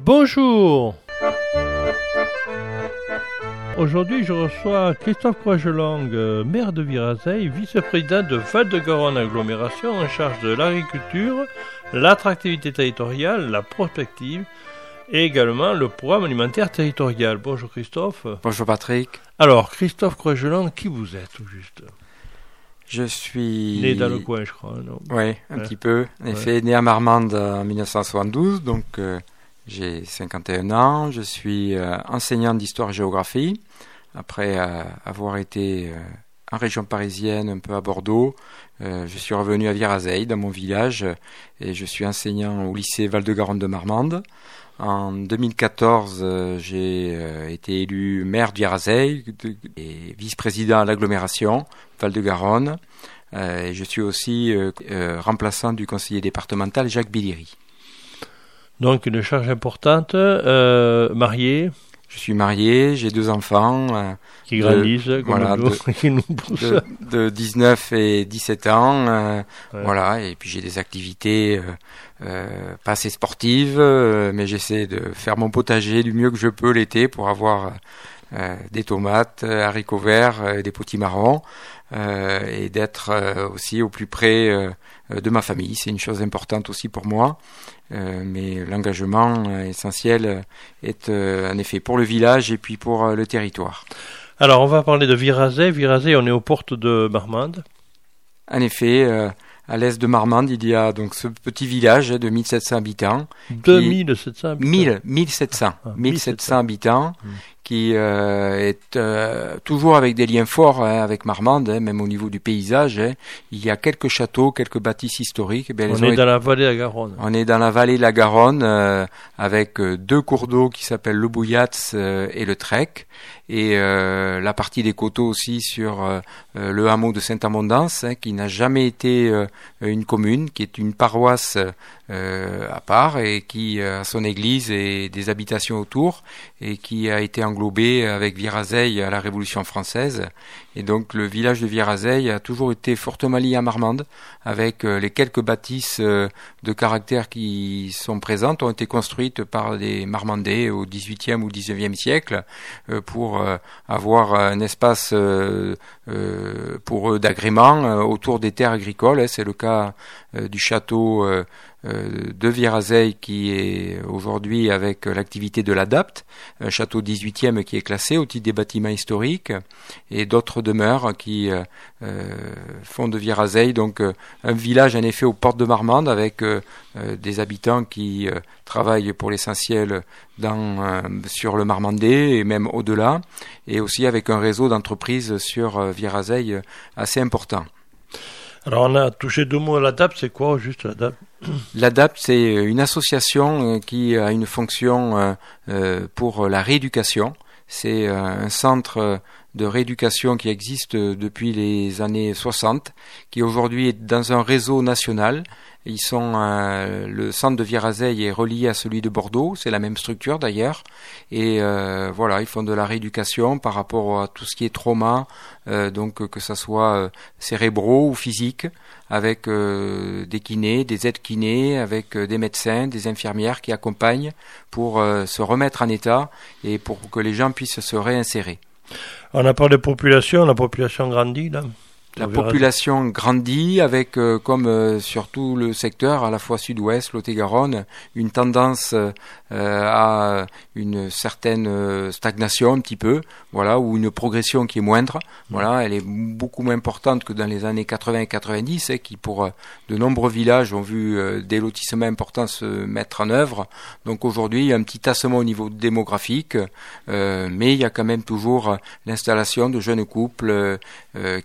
Bonjour. Aujourd'hui, je reçois Christophe Croigelang, euh, maire de Virazeil, vice-président de Val-de-Garonne Agglomération en charge de l'agriculture, l'attractivité territoriale, la prospective et également le programme alimentaire territorial. Bonjour Christophe. Bonjour Patrick. Alors, Christophe Croigelang, qui vous êtes au juste Je suis... Né dans le coin, je crois, non? Oui, un petit peu. En effet, né à Marmande en 1972, donc... Euh, j'ai 51 ans, je suis euh, enseignant d'histoire-géographie. Après euh, avoir été en région parisienne, un peu à Bordeaux, je suis revenu à Virazeil, dans mon village, et je suis enseignant au lycée Val-de-Garonne de Marmande. En 2014, j'ai été élu maire de Virazeil et vice-président à l'agglomération Val-de-Garonne. et je suis aussi remplaçant du conseiller départemental Jacques Billiry. Donc une charge importante, euh, marié. Je suis marié, j'ai deux enfants. Euh, qui grandissent, de, voilà, de, de, 19 et 17 ans. Euh, voilà, et puis j'ai des activités euh, pas assez sportives, mais j'essaie de faire mon potager du mieux que je peux l'été pour avoir des tomates, haricots verts, des potimarrons. et d'être aussi au plus près de ma famille. C'est une chose importante aussi pour moi. Euh, mais l'engagement euh, essentiel est euh, en effet pour le village et puis pour le territoire. Alors on va parler de Virazé. Virazé, on est aux portes de Marmande. En effet, à l'est de Marmande, il y a donc ce petit village de 1700 habitants. 2700 habitants 1000, 1700, 1700 habitants, hmm qui euh, est euh, toujours avec des liens forts hein, avec Marmande, hein, même au niveau du paysage. Hein. Il y a quelques châteaux, quelques bâtisses historiques. Eh on est dans la vallée de la Garonne. On est dans la vallée de la Garonne euh, avec deux cours d'eau qui s'appellent le Bouillatz et le Trek et euh, la partie des coteaux aussi sur euh, euh, le hameau de Saint-Amandance, hein, qui n'a jamais été une commune, qui est une paroisse à part et qui a son église et des habitations autour et qui a été avec Virazeil à la Révolution française. Et donc le village de Virazeil a toujours été fortement lié à Marmande, avec les quelques bâtisses de caractère qui sont présentes ont été construites par des Marmandais au XVIIIe ou XIXe siècle pour euh, avoir un espace euh, euh, pour eux d'agrément autour des terres agricoles. C'est le cas du château de Virazeil qui est aujourd'hui avec l'activité de l'ADAPT, un château 18e qui est classé au titre des bâtiments historiques, et d'autres demeures qui font de Virazeil donc un village en effet aux portes de Marmande avec des habitants qui travaillent pour l'essentiel sur le Marmandais et même au-delà, et aussi avec un réseau d'entreprises sur euh, Virazeil euh, assez important. Alors on a touché deux mots à c'est quoi juste l'ADAPT L'ADAPT, c'est une association euh, qui a une fonction pour la rééducation. C'est un centre de rééducation qui existe depuis les années 60, qui aujourd'hui est dans un réseau national ils sont euh, le centre de Virazeil est relié à celui de Bordeaux, c'est la même structure d'ailleurs. Et euh, voilà, ils font de la rééducation par rapport à tout ce qui est trauma, euh, donc que ce soit cérébraux ou physiques, avec des kinés, des aides kinés, avec des médecins, des infirmières qui accompagnent pour se remettre en état et pour que les gens puissent se réinsérer. On a parlé de population, la population grandit là la population grandit avec, euh, comme euh, sur tout le secteur, à la fois sud-ouest, Lot-et-Garonne, une tendance euh, à une certaine stagnation un petit peu, voilà, ou une progression qui est moindre. Voilà, elle est beaucoup moins importante que dans les années 80 et 90, hein, qui pour de nombreux villages ont vu des lotissements importants se mettre en œuvre. Donc aujourd'hui, il y a un petit tassement au niveau démographique, mais il y a quand même toujours l'installation de jeunes couples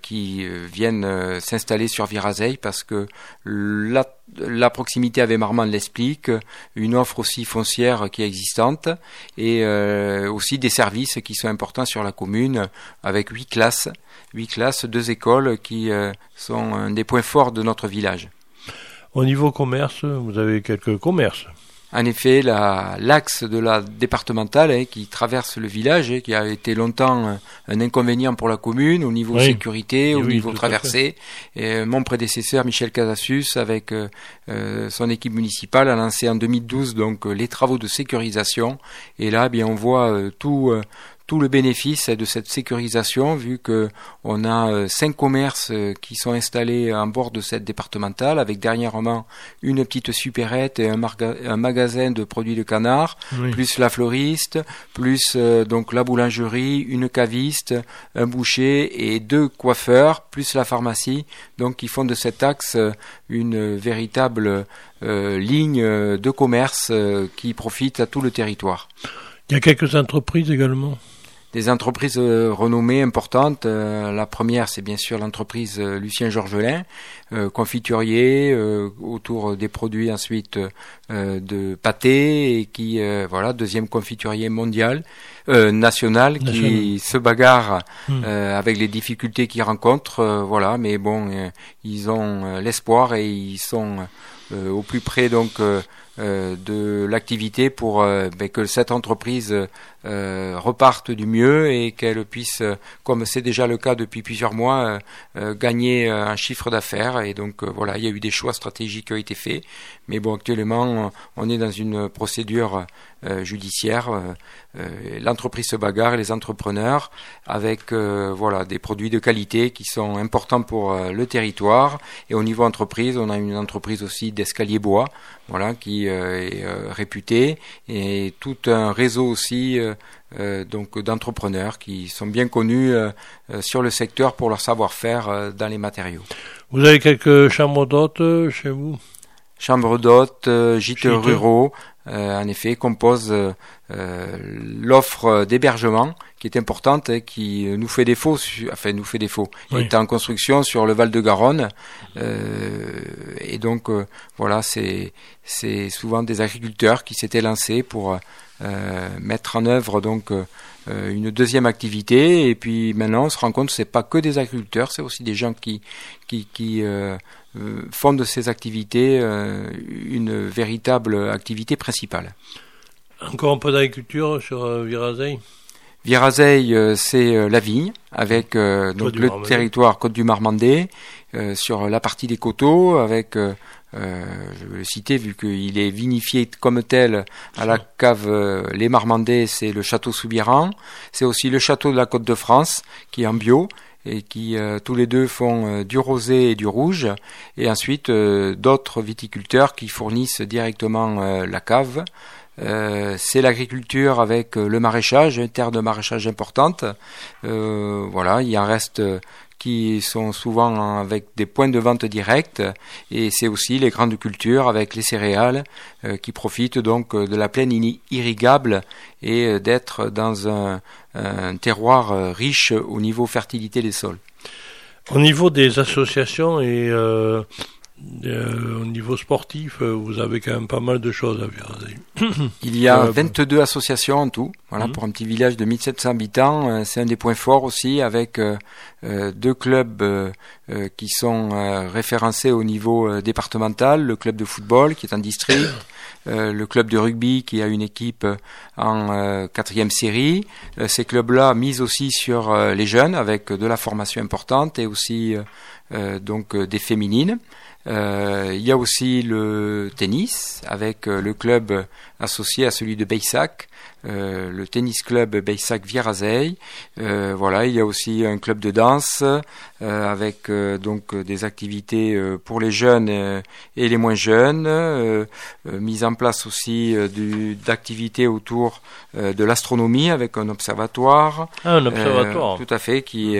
qui viennent euh, s'installer sur Virazeil parce que la, proximité avec Marmande l'explique, une offre aussi foncière qui est existante et euh, aussi des services qui sont importants sur la commune avec huit classes, huit classes, deux écoles qui euh, sont un des points forts de notre village. Au niveau commerce, vous avez quelques commerces. En effet, l'axe de la départementale hein, qui traverse le village, et hein, qui a été longtemps un inconvénient pour la commune au niveau sécurité, au niveau traversée. Et mon prédécesseur Michel Casassus, avec son équipe municipale, a lancé en 2012 donc les travaux de sécurisation. Et là, eh bien, on voit tout tout le bénéfice de cette sécurisation, vu que on a euh, cinq commerces euh, qui sont installés en bord de cette départementale, avec dernièrement une petite supérette et un, magasin de produits de canard, plus la fleuriste, plus euh, donc la boulangerie, une caviste, un boucher et deux coiffeurs, plus la pharmacie, donc qui font de cet axe une véritable ligne de commerce qui profite à tout le territoire. Il y a quelques entreprises également des entreprises euh, renommées importantes. Euh, la première, c'est bien sûr l'entreprise euh, Lucien Georgelin, confiturier autour des produits ensuite de pâté et qui voilà deuxième confiturier mondial. national qui se bagarre hmm. avec les difficultés qu'ils rencontrent voilà mais bon ils ont l'espoir et ils sont au plus près donc euh, de l'activité pour euh, ben, que cette entreprise euh, reparte du mieux et qu'elle puisse, comme c'est déjà le cas depuis plusieurs mois, gagner un chiffre d'affaires. Et donc voilà, il y a eu des choix stratégiques qui ont été faits. Mais bon, actuellement, on est dans une procédure judiciaire. L'entreprise se bagarre, les entrepreneurs, avec voilà des produits de qualité qui sont importants pour le territoire. Et au niveau entreprise, on a une entreprise aussi d'escalier bois, voilà, qui euh, est euh, réputé et tout un réseau aussi euh, donc d'entrepreneurs qui sont bien connus sur le secteur pour leur savoir-faire dans les matériaux. Vous avez quelques chambres d'hôtes chez vous? Chambres d'hôtes, gîtes ruraux, en effet, composent l'offre d'hébergement qui est importante et qui nous fait défaut, enfin nous fait défaut. Il est en construction sur le Val de Garonne euh, et donc euh, voilà, c'est c'est souvent des agriculteurs qui s'étaient lancés pour euh, mettre en œuvre donc euh, une deuxième activité et puis maintenant on se rend compte que c'est pas que des agriculteurs, c'est aussi des gens qui qui, qui euh, font de ces activités une véritable activité principale. Encore un peu d'agriculture sur Virazeille Virazeille, euh, c'est euh, la vigne, avec euh, donc le territoire Côte du Marmandais, sur la partie des coteaux, avec je vais le citer vu qu'il est vinifié comme tel à la cave Les Marmandais, c'est le château Soubiran. C'est aussi le château de la Côte de France qui est en bio et qui tous les deux font du rosé et du rouge. Et ensuite d'autres viticulteurs qui fournissent directement la cave. Euh, c'est l'agriculture avec euh, le maraîchage, une terre de maraîchage importante. Euh, voilà, il y en reste qui sont souvent avec des points de vente directs et c'est aussi les grandes cultures avec les céréales qui profitent donc de la plaine irrigable et d'être dans un, un, terroir riche au niveau fertilité des sols. Au niveau des associations et euh, au niveau sportif, euh, vous avez quand même pas mal de choses à faire. Il y a 22 euh, associations en tout. Voilà, mhm. pour un petit village de 1700 habitants, c'est un des points forts aussi, avec deux clubs qui sont référencés au niveau départemental. Le club de football qui est en district, le club de rugby qui a une équipe en quatrième série. ces clubs-là misent aussi sur les jeunes avec de la formation importante et aussi donc des féminines. Euh, il y a aussi le tennis avec euh, le club associé à celui de Beissac euh, le tennis club Beissac Vierazeil. Euh, voilà, il y a aussi un club de danse euh, avec donc des activités pour les jeunes et les moins jeunes. mise en place aussi d'activités autour de l'astronomie avec un observatoire. Ah, un observatoire. tout à fait, qui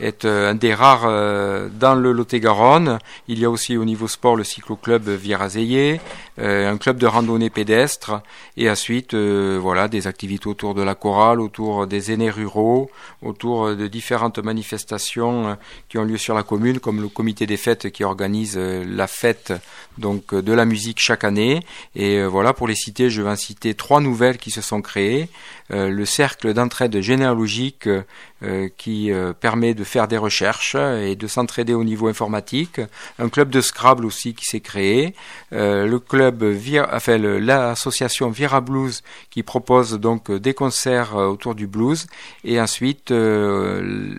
est un des rares dans le Lot-et-Garonne. Il y a aussi au niveau sport le cyclo-club Vierazeillé, un club de randonnée pédestre et ensuite voilà des des activités autour de la chorale, autour des aînés ruraux, autour de différentes manifestations euh, qui ont lieu sur la commune, comme le comité des fêtes qui organise euh, la fête donc de la musique chaque année. Et euh, voilà, pour les citer, je vais citer trois nouvelles qui se sont créées. Le cercle d'entraide généalogique qui permet de faire des recherches et de s'entraider au niveau informatique. Un club de Scrabble aussi qui s'est créé. le club, enfin l'association Vira Blues qui propose donc des concerts autour du blues et ensuite le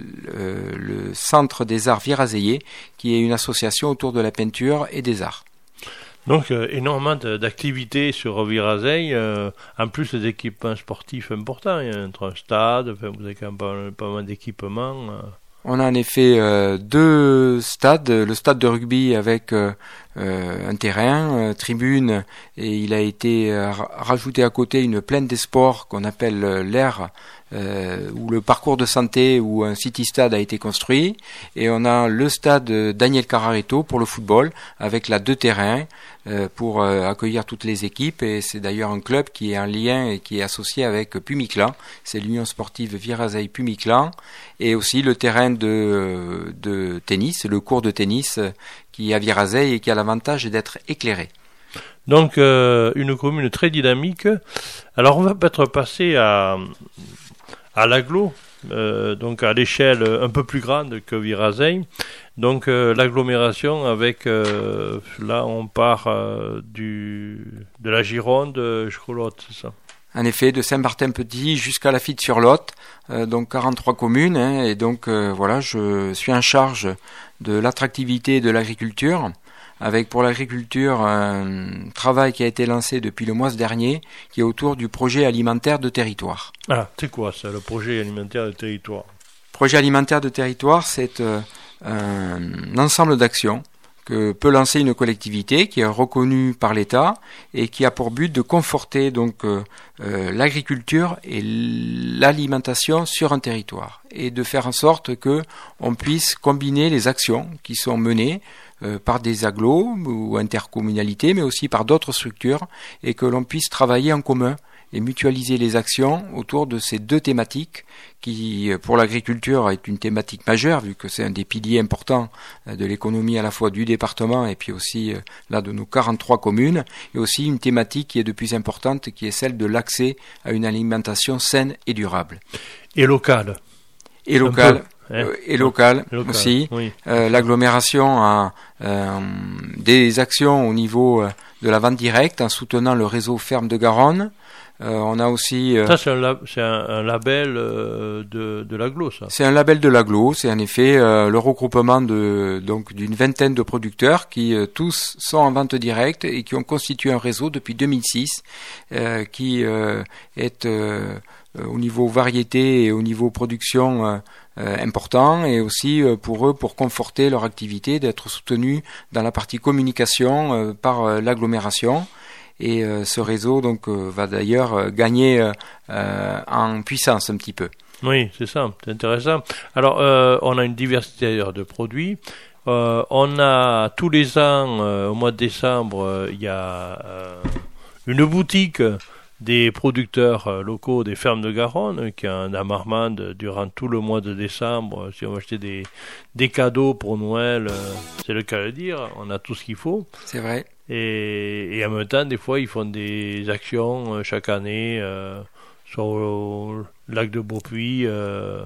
Centre des Arts Virazeye qui est une association autour de la peinture et des arts. Donc euh, énormément d'activités sur Virazei, euh, en plus des équipements sportifs importants. Il y a un stade, vous avez quand même pas, mal d'équipements. Euh. On a en effet deux stades, le stade de rugby avec un terrain, tribune, et il a été rajouté à côté une plaine des sports qu'on appelle l'air euh, où le parcours de santé où un city stade a été construit et on a le stade Daniel Carareto pour le football avec la deux terrains euh, pour euh, accueillir toutes les équipes et c'est d'ailleurs un club qui est en lien et qui est associé avec Pumiclan, c'est l'Union sportive Virazei Pumiclan et aussi le terrain de, de tennis, le cours de tennis qui est à Virazei et qui a l'avantage d'être éclairé. Donc une commune très dynamique. Alors on va peut-être passer à à l'aglo, euh, donc à l'échelle un peu plus grande que Virazei. Donc euh, l'agglomération avec, euh, là on part du, de la Gironde, je crois c'est ça? En effet, de Saint-Martin-Petit jusqu'à la Fitte-sur-Lot, donc 43 communes. Hein, et donc voilà, je suis en charge de l'attractivité de l'agriculture avec pour l'agriculture un travail qui a été lancé depuis le mois dernier, qui est autour du projet alimentaire de territoire. Ah, c'est quoi ça, le projet alimentaire de territoire? Projet alimentaire de territoire, c'est euh, un ensemble d'actions que peut lancer une collectivité qui est reconnue par l'État et qui a pour but de conforter donc euh, euh, l'agriculture et l'alimentation sur un territoire et de faire en sorte que on puisse combiner les actions qui sont menées par des agglos ou intercommunalités, mais aussi par d'autres structures, et que l'on puisse travailler en commun et mutualiser les actions autour de ces deux thématiques qui, pour l'agriculture, est une thématique majeure vu que c'est un des piliers importants euh, de l'économie à la fois du département et puis aussi euh, là de nos 43 communes, et aussi une thématique qui est de plus importante qui est celle de l'accès à une alimentation saine et durable. Et locale. Et locale. Euh, et local, aussi. Euh, l'agglomération a euh, des actions au niveau de la vente directe en soutenant le réseau ferme de Garonne. on a aussi. ça, c'est un, label de, de l'aglo, ça. C'est un label de l'aglo. C'est en effet le regroupement de donc d'une vingtaine de producteurs qui tous sont en vente directe et qui ont constitué un réseau depuis 2006, qui est au niveau variété et au niveau production euh, important et aussi euh, pour eux pour conforter leur activité d'être soutenus dans la partie communication euh, par l'agglomération et ce réseau donc va d'ailleurs gagner en puissance un petit peu. Oui, c'est ça, c'est intéressant. Alors, on a une diversité de produits. on a tous les ans, au mois de décembre, il y a une boutique des producteurs euh, locaux des fermes de Garonne qui en a Marmande durant tout le mois de décembre. Si on acheter des, des cadeaux pour Noël, euh, c'est le cas de dire, on a tout ce qu'il faut. C'est vrai. Et, et, en même temps, des fois, ils font des actions euh, chaque année, sur le lac de Beaupuy, euh,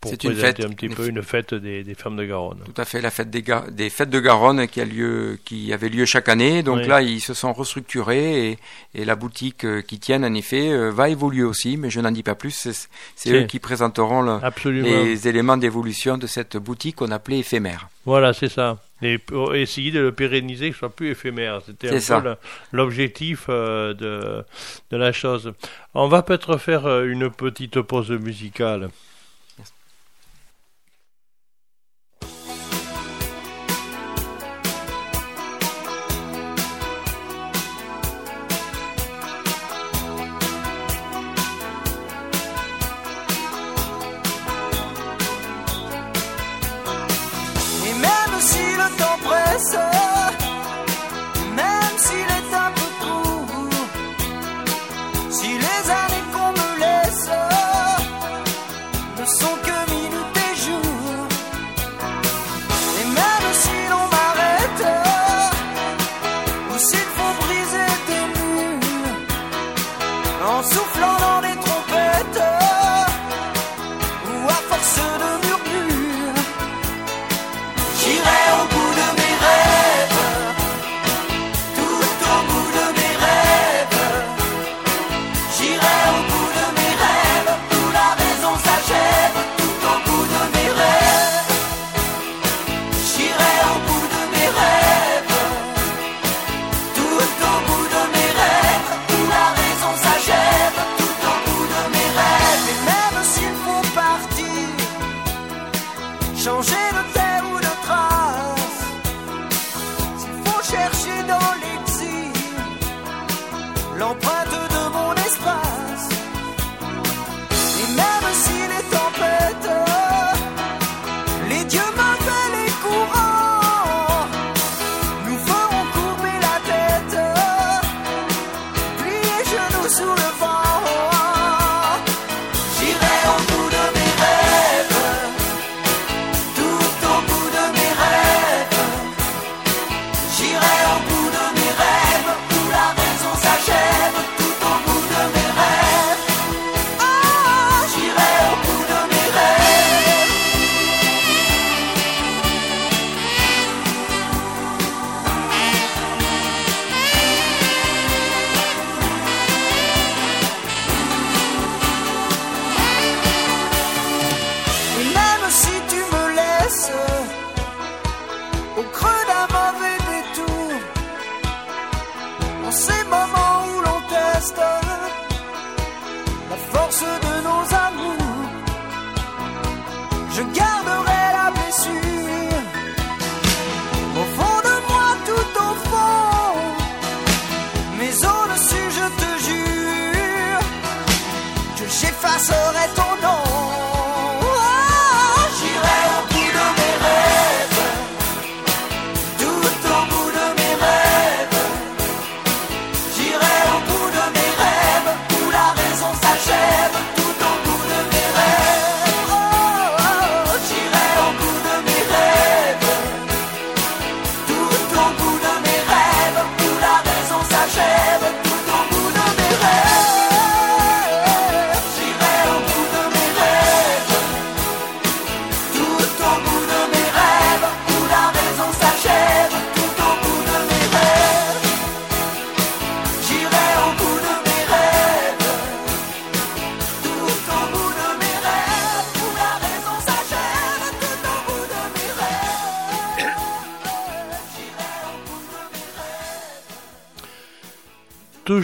pour présenter un petit peu une fête des, des, fermes de Garonne. Tout à fait, la fête des, des fêtes de Garonne qui a lieu, qui avait lieu chaque année. Donc là, ils se sont restructurés et, et la boutique euh, qui tiennent en effet euh, va évoluer aussi, mais je n'en dis pas plus. C'est eux qui présenteront les éléments d'évolution de cette boutique qu'on appelait éphémère. Voilà, c'est ça. Et pour essayer de le pérenniser, que ce soit plus éphémère. C'était un peu l'objectif de, de la chose. On va peut-être faire une petite pause musicale. En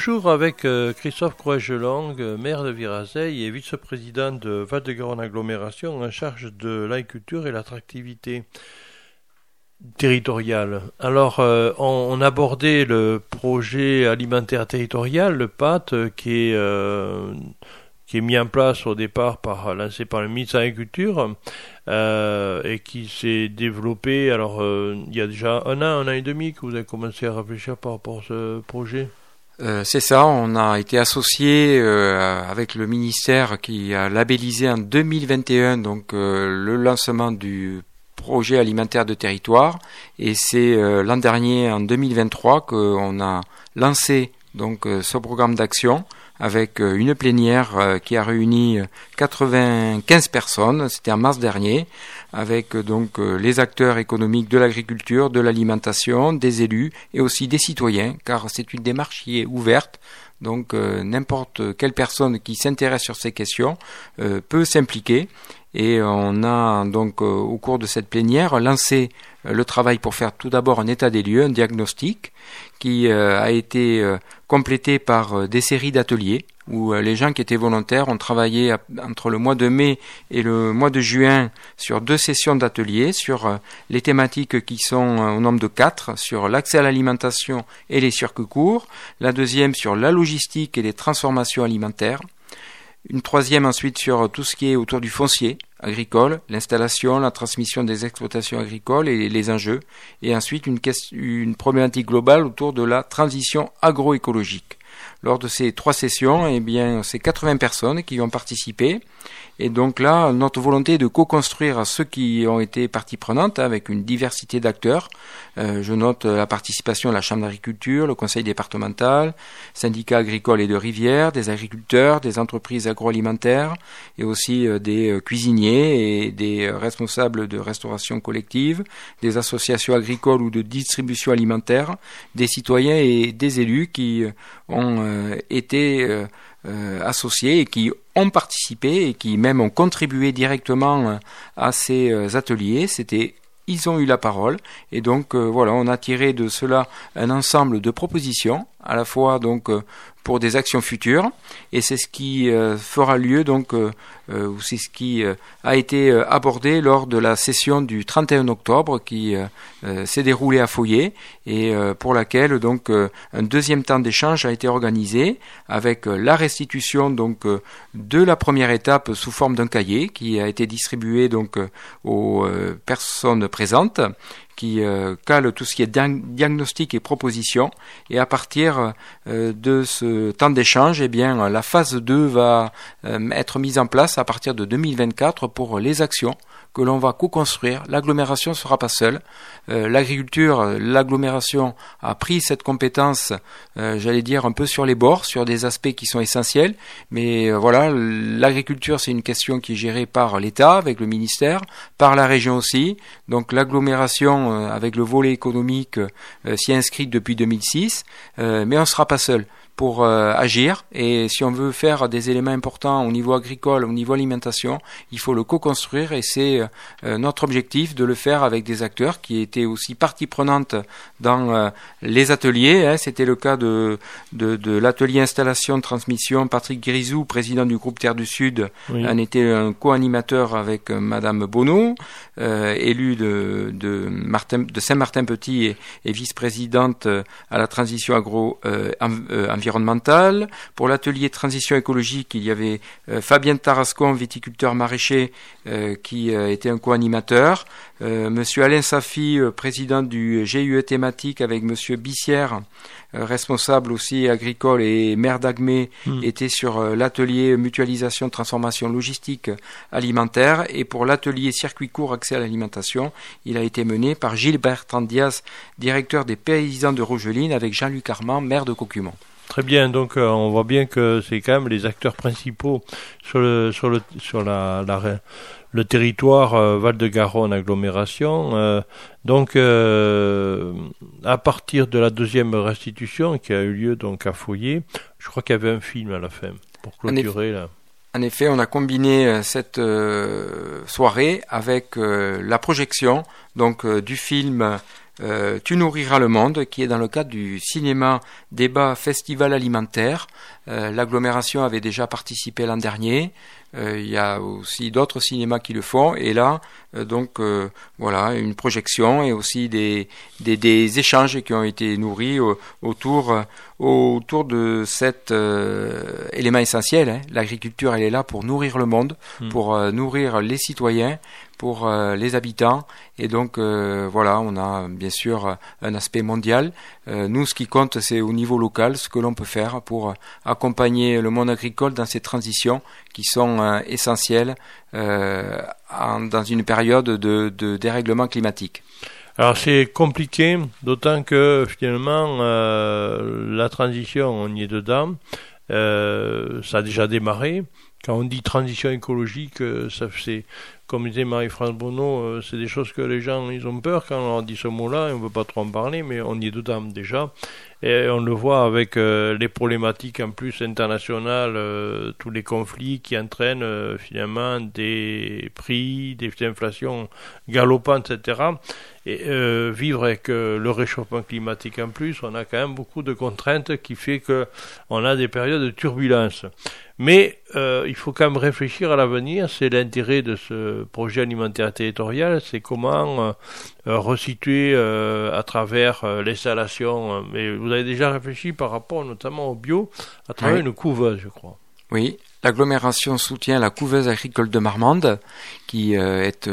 Toujours avec euh, Christophe Croix-Gelang, euh, maire de Virazeille et vice-président de Val-de-Garonne Agglomération en charge de l'agriculture et l'attractivité territoriale. Alors, euh, on, abordait le projet alimentaire territorial, le PAT, qui est, qui est mis en place au départ par, lancé par le ministre de l'Agriculture et qui s'est développé. Alors, il y a déjà un an, un an et demi que vous avez commencé à réfléchir par rapport à ce projet? Euh, c'est ça, on a été associé euh, avec le ministère qui a labellisé en 2021 donc euh, le lancement du projet alimentaire de territoire. Et c'est l'an dernier en 2023 qu'on a lancé donc ce programme d'action avec une plénière qui a réuni 95 personnes, c'était en mars dernier, avec euh, donc euh, les acteurs économiques de l'agriculture, de l'alimentation, des élus et aussi des citoyens, car c'est une démarche qui est ouverte. Donc euh, n'importe quelle personne qui s'intéresse sur ces questions peut s'impliquer. Et on a donc au cours de cette plénière lancé le travail pour faire tout d'abord un état des lieux, un diagnostic, qui a été complété par des séries d'ateliers où les gens qui étaient volontaires ont travaillé entre le mois de mai et le mois de juin sur deux sessions d'ateliers sur euh, les thématiques qui sont euh, au nombre de quatre, sur l'accès à l'alimentation et les circuits courts, la deuxième sur la logistique et les transformations alimentaires, une troisième ensuite sur tout ce qui est autour du foncier agricole, l'installation, la transmission des exploitations agricoles et les enjeux, et ensuite une, une problématique globale autour de la transition agroécologique. Lors de ces trois sessions, eh bien, c'est 80 personnes qui ont participé et donc là, notre volonté est de co-construire ceux qui ont été partie prenante avec une diversité d'acteurs. Euh, je note la participation de la Chambre d'agriculture, le Conseil départemental, syndicats agricoles et de rivières, des agriculteurs, des entreprises agroalimentaires et aussi euh, des euh, cuisiniers et des responsables de restauration collective, des associations agricoles ou de distribution alimentaire, des citoyens et des élus qui ont été associés et qui ont participé et qui même ont contribué directement euh, à ces euh, ateliers. C'était ils ont eu la parole et donc euh, voilà, on a tiré de cela un ensemble de propositions à la fois donc pour des actions futures. Et c'est ce qui euh, fera lieu donc euh, euh, c'est ce qui a été abordé lors de la session du 31 octobre qui s'est déroulée à Foyer et pour laquelle donc un deuxième temps d'échange a été organisé avec la restitution donc de la première étape sous forme d'un cahier qui a été distribué donc aux personnes présentes qui euh, cale tout ce qui est diagnostic et proposition. Et à partir euh, de ce temps d'échange, eh la phase 2 va euh, être mise en place à partir de 2024 pour les actions que l'on va co-construire. L'agglomération ne sera pas seule. Euh, l'agriculture, l'agglomération a pris cette compétence, euh, j'allais dire, un peu sur les bords, sur des aspects qui sont essentiels. Mais euh, voilà, l'agriculture, c'est une question qui est gérée par l'État, avec le ministère, par la région aussi. Donc l'agglomération, avec le volet économique, s'y inscrit depuis 2006. mais on ne sera pas seul pour euh, agir. Et si on veut faire des éléments importants au niveau agricole, au niveau alimentation, il faut le co-construire et c'est euh, notre objectif de le faire avec des acteurs qui étaient aussi partie prenante dans euh, les ateliers. Hein. C'était le cas de, de, de l'atelier installation transmission. Patrick Grisou, président du groupe Terre du Sud, en était un co-animateur avec Madame Bonneau, élue de, de, Martin, de Saint-Martin-Petit et, et vice-présidente à la transition agro-environnementale pour l'atelier transition écologique, il y avait euh, Fabien Tarascon, viticulteur maraîcher, euh, qui euh, était un co-animateur. Monsieur Alain Safi, président du GUE thématique, avec Monsieur Bissière, responsable aussi agricole et maire d'Agmé, hmm. était sur l'atelier mutualisation, transformation logistique alimentaire. Et pour l'atelier circuit court accès à l'alimentation, il a été mené par Gilles Bertrand Diaz, directeur des paysans de Rogeline, avec Jean-Luc Armand, maire de Cocumont. Très bien, donc euh, on voit bien que c'est quand même les acteurs principaux sur le sur le sur la, le territoire euh, Val-de-Garonne agglomération. Euh, donc à partir de la deuxième restitution qui a eu lieu donc à Foyer, je crois qu'il y avait un film à la fin pour clôturer là. en effet, on a combiné cette soirée avec la projection donc du film euh, tu nourriras le monde, qui est dans le cadre du cinéma débat festival alimentaire. Euh, l'agglomération avait déjà participé l'an dernier. Euh, il y a aussi d'autres cinémas qui le font. Et là, donc voilà, une projection et aussi des, des, échanges qui ont été nourris autour, autour de cet élément essentiel. Hein. L'agriculture, elle est là pour nourrir le monde, hmm. pour nourrir les citoyens pour euh, les habitants. Et donc euh, voilà, on a bien sûr un aspect mondial. Euh, nous, ce qui compte, c'est au niveau local, ce que l'on peut faire pour accompagner le monde agricole dans ces transitions qui sont essentielles dans une période de, de dérèglement climatique. Alors c'est compliqué, d'autant que finalement la transition, on y est dedans, ça a déjà démarré. Quand on dit transition écologique, ça c'est comme disait Marie-France Bonneau, euh, c'est des choses que les gens ils ont peur quand on dit ce mot-là, on ne veut pas trop en parler, mais on y est dedans déjà. Et on le voit avec euh, les problématiques en plus internationales, euh, tous les conflits qui entraînent finalement des prix, des inflations galopantes, etc. Et vivre avec le réchauffement climatique en plus, on a quand même beaucoup de contraintes qui fait que on a des périodes de turbulence. Mais euh, il faut quand même réfléchir à l'avenir. C'est l'intérêt de ce projet alimentaire territorial, c'est comment euh, euh resituer euh, à travers l'installation. Mais avez déjà réfléchi par rapport notamment au bio à travers une couveuse, je crois. Oui, l'agglomération soutient la couveuse agricole de Marmande, qui est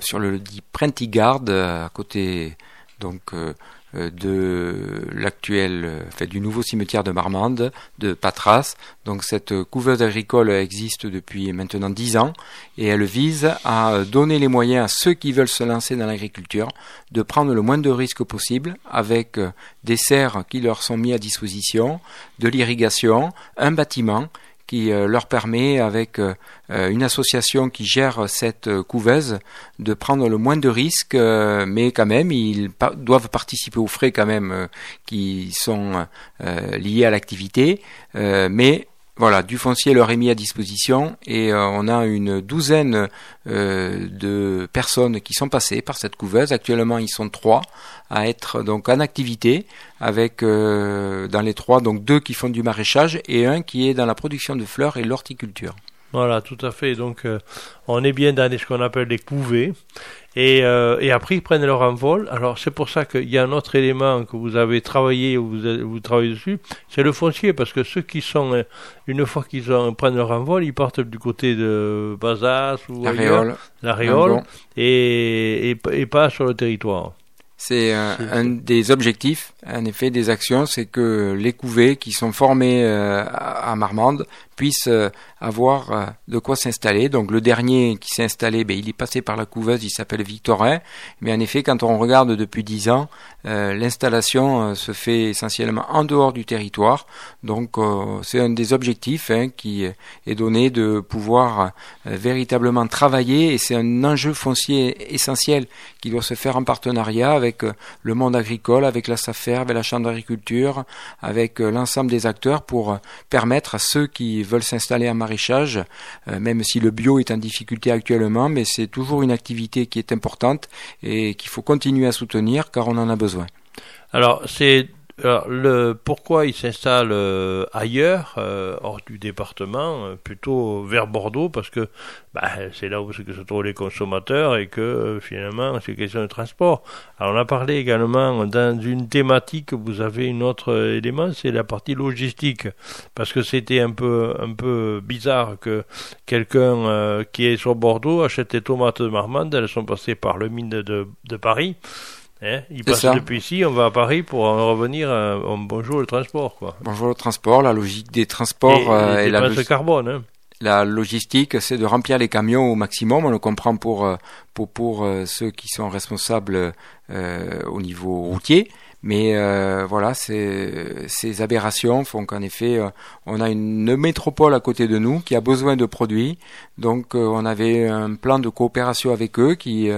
sur le dit Printigarde, à côté donc euh, de l'actuel, fait du nouveau cimetière de Marmande, de Patras. Donc cette couveuse agricole existe depuis maintenant dix ans et elle vise à donner les moyens à ceux qui veulent se lancer dans l'agriculture de prendre le moins de risques possible avec des serres qui leur sont mis à disposition, de l'irrigation, un bâtiment qui euh, leur permet, avec euh, euh, une association qui gère cette couveuse, de prendre le moins de risques, mais quand même, ils doivent participer aux frais quand même qui sont liés à l'activité, mais voilà, du foncier leur est mis à disposition et on a une douzaine de personnes qui sont passées par cette couveuse. Actuellement, ils sont trois à être donc en activité avec euh, dans les trois donc deux qui font du maraîchage et un qui est dans la production de fleurs et l'horticulture. Voilà, tout à fait. Donc, on est bien dans ce qu'on appelle des couvées. Et, euh, et, après, ils prennent leur envol. Alors, c'est pour ça qu'il y a un autre élément que vous avez travaillé, ou vous, vous travaillez dessus, c'est le foncier, parce que ceux qui sont, euh, une fois qu'ils prennent leur envol, ils partent du côté de Bazas ou la Réole, la Réole et, et, et pas sur le territoire. C'est un, des objectifs, en effet, des actions, c'est que les couvées qui sont formées euh, à Marmande puissent euh, avoir euh, de quoi s'installer. Donc le dernier qui s'est installé, ben, il est passé par la couveuse, il s'appelle Victorin. Mais en effet, quand on regarde depuis dix ans, l'installation se fait essentiellement en dehors du territoire. Donc c'est un des objectifs hein, qui est donné de pouvoir véritablement travailler et c'est un enjeu foncier essentiel qui doit se faire en partenariat avec euh, le monde agricole, avec la SAFER, avec la Chambre d'agriculture, avec euh, l'ensemble des acteurs pour euh, permettre à ceux qui veulent s'installer en maraîchage, même si le bio est en difficulté actuellement, mais c'est toujours une activité qui est importante et qu'il faut continuer à soutenir car on en a besoin. Alors, c'est alors, le, pourquoi il s'installe euh, ailleurs, euh, hors du département, euh, plutôt vers Bordeaux, parce que bah, c'est là où se trouvent les consommateurs et que finalement c'est question de transport. Alors on a parlé également dans une thématique, vous avez une autre élément, c'est la partie logistique, parce que c'était un peu un peu bizarre que quelqu'un qui est sur Bordeaux achète des tomates de Marmande, elles sont passées par le mine de, de Paris. Hein il passe depuis ici, on va à Paris pour en revenir. Euh, bonjour le transport, quoi. Bonjour le transport, la logique des transports et, euh, et la carbone. Hein. La logistique, c'est de remplir les camions au maximum. On le comprend pour euh, pour pour ceux qui sont responsables au niveau routier, Mais voilà, ces aberrations font qu'en effet, on a une métropole à côté de nous qui a besoin de produits. Donc on avait un plan de coopération avec eux qui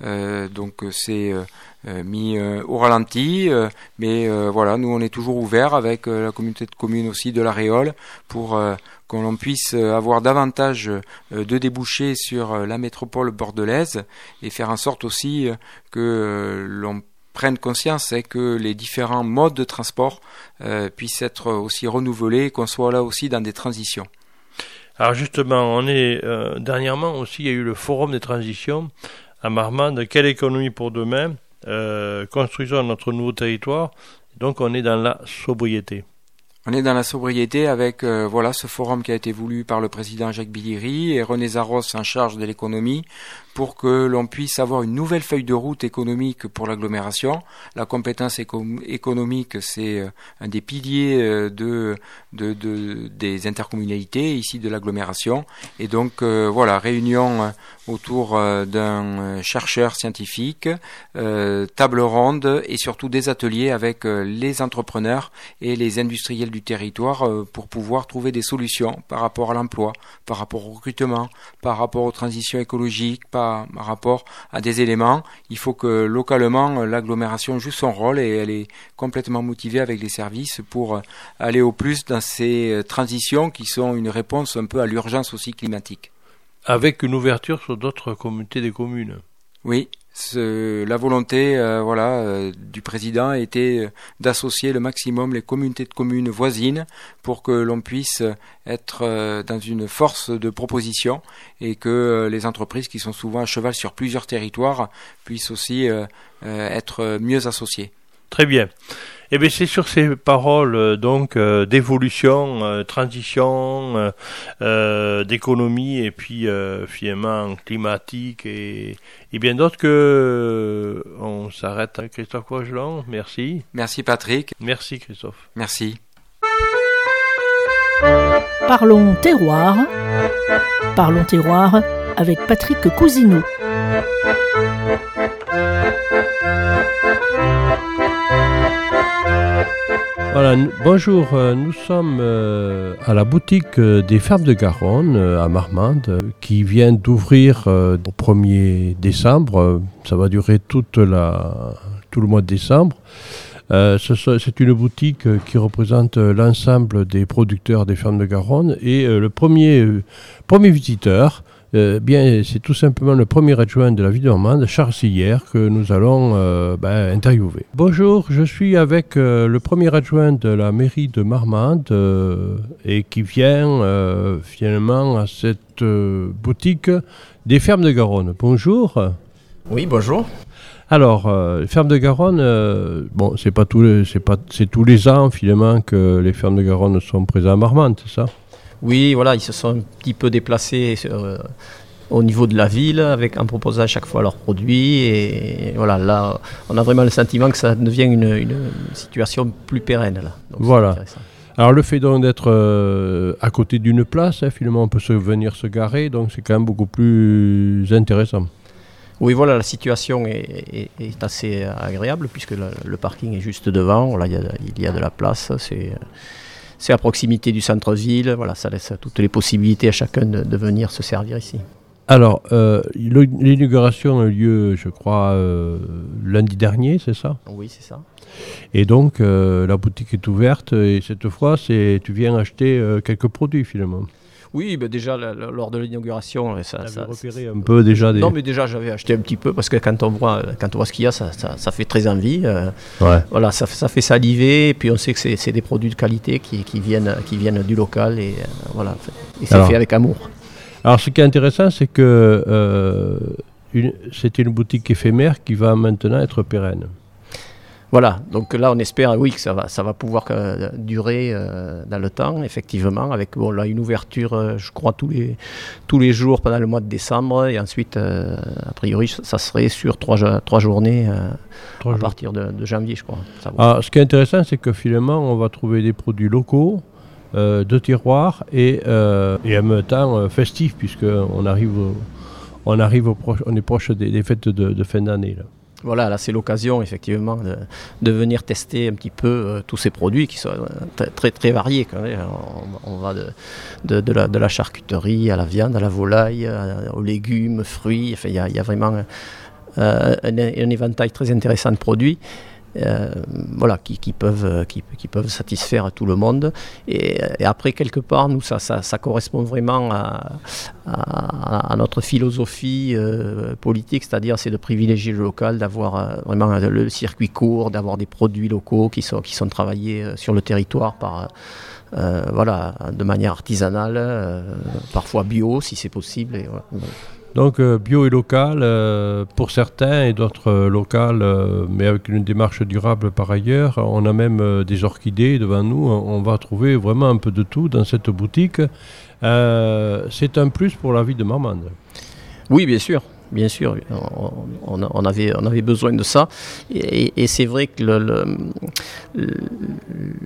donc c'est euh, mis euh, au ralenti. Euh, mais voilà, nous on est toujours ouvert avec la communauté de communes aussi de la Réole pour qu'on l'on puisse avoir davantage de débouchés sur la métropole bordelaise et faire en sorte aussi que l'on prenne conscience et que les différents modes de transport puissent être aussi renouvelés, qu'on soit là aussi dans des transitions. Alors justement, on est dernièrement aussi, il y a eu le forum des transitions à Marmande. Quelle économie pour demain? Euh, construisons notre nouveau territoire. Donc on est dans la sobriété. On est dans la sobriété avec euh, voilà ce forum qui a été voulu par le président Jacques Billiry et René Zaros en charge de l'économie pour que l'on puisse avoir une nouvelle feuille de route économique pour l'agglomération. La compétence économique, c'est euh, un des piliers euh, de, de, de, des intercommunalités ici de l'agglomération. Et donc euh, voilà, réunion autour d'un chercheur scientifique, table ronde et surtout des ateliers avec les entrepreneurs et les industriels du territoire pour pouvoir trouver des solutions par rapport à l'emploi, par rapport au recrutement, par rapport aux transitions écologiques, par rapport à des éléments. Il faut que localement l'agglomération joue son rôle et elle est complètement motivée avec les services pour aller au plus dans ces transitions qui sont une réponse un peu à l'urgence aussi climatique. Avec une ouverture sur d'autres communautés des communes. Oui, la volonté euh, voilà euh, du président était euh, d'associer le maximum les communautés de communes voisines pour que l'on puisse être dans une force de proposition et que les entreprises qui sont souvent à cheval sur plusieurs territoires puissent aussi être mieux associées. Très bien. Eh bien, c'est sur ces paroles euh, donc euh, d'évolution, euh, transition, d'économie et puis finalement climatique et, bien d'autres que on s'arrête. Christophe Cogelon, merci. Merci Patrick. Merci Christophe. Merci. Parlons terroir. Parlons terroir avec Patrick Cousineau. Bonjour, euh, nous sommes euh, à la boutique euh, des Fermes de Garonne à Marmande qui vient d'ouvrir au 1er décembre. Ça va durer tout le mois de décembre. c'est une boutique qui représente l'ensemble des producteurs des fermes de Garonne et le premier, premier visiteur euh, bien, c'est tout simplement le premier adjoint de la ville de Normande, Charles Sillère, que nous allons euh, ben, interviewer. Bonjour, je suis avec euh, le premier adjoint de la mairie de Marmande et qui vient finalement à cette boutique des fermes de Garonne. Bonjour. Oui, bonjour. Alors, les fermes de Garonne, bon, c'est pas tous les, c'est pas, c'est tous les ans finalement que les fermes de Garonne sont présentes à Marmande, c'est ça? Oui, voilà, ils se sont un petit peu déplacés euh, au niveau de la ville avec, en proposant à chaque fois leurs produits. Et voilà, là, on a vraiment le sentiment que ça devient une, situation plus pérenne. Là. voilà. Alors le fait d'être euh, à côté d'une place, hein, finalement on peut se, venir se garer, donc c'est quand même beaucoup plus intéressant. Oui, voilà, la situation est, assez agréable puisque le, parking est juste devant, il, y a, il y a de la place, c'est c'est à proximité du centre-ville. Voilà, ça laisse toutes les possibilités à chacun de, venir se servir ici. Alors, euh, l'inauguration a eu lieu, je crois, euh, lundi dernier, c'est ça? Oui, c'est ça. Et donc, euh, la boutique est ouverte et cette fois, tu viens acheter quelques produits finalement. Oui, ben déjà lors de l'inauguration, ça, ça repéré un peu déjà. Des... Non, mais déjà j'avais acheté un petit peu parce que quand on voit, quand on voit ce qu'il y a, ça, ça, fait très envie. Euh, voilà, ça, fait saliver. Et puis on sait que c'est des produits de qualité qui, qui, viennent, qui viennent du local et euh, voilà, et c'est fait avec amour. Alors, ce qui est intéressant, c'est que euh, c'est une boutique éphémère qui va maintenant être pérenne. Voilà, donc là on espère oui que ça va, ça va pouvoir euh, durer euh, dans le temps, effectivement, avec bon, là, une ouverture, euh, je crois, tous les, tous les jours pendant le mois de décembre, et ensuite, a priori, ça serait sur trois, trois journées à partir de, janvier, je crois. Ah, ce qui est intéressant, c'est que finalement, on va trouver des produits locaux, de tiroirs, et, et en même temps festifs, puisqu'on arrive, on arrive on est proche des, fêtes de, de fin d'année. Voilà, là c'est l'occasion effectivement de, venir tester un petit peu euh, tous ces produits qui sont euh, très variés. On, va de, la, charcuterie à la viande, à la volaille, aux légumes, fruits. il y, a vraiment un, éventail très intéressant de produits. Euh, voilà, qui, peuvent, qui, peuvent satisfaire tout le monde. Et, après, quelque part, nous, ça, correspond vraiment à, notre philosophie euh, politique, c'est-à-dire c'est de privilégier le local, d'avoir euh, vraiment le circuit court, d'avoir des produits locaux qui sont, qui travaillés sur le territoire par... voilà, de manière artisanale, parfois bio si c'est possible. Donc euh, bio et local euh, pour certains et d'autres euh, local, mais avec une démarche durable par ailleurs. On a même des orchidées devant nous. On va trouver vraiment un peu de tout dans cette boutique. c'est un plus pour la vie de Marmande. Oui, bien sûr bien sûr, on, avait, on avait besoin de ça. Et, c'est vrai que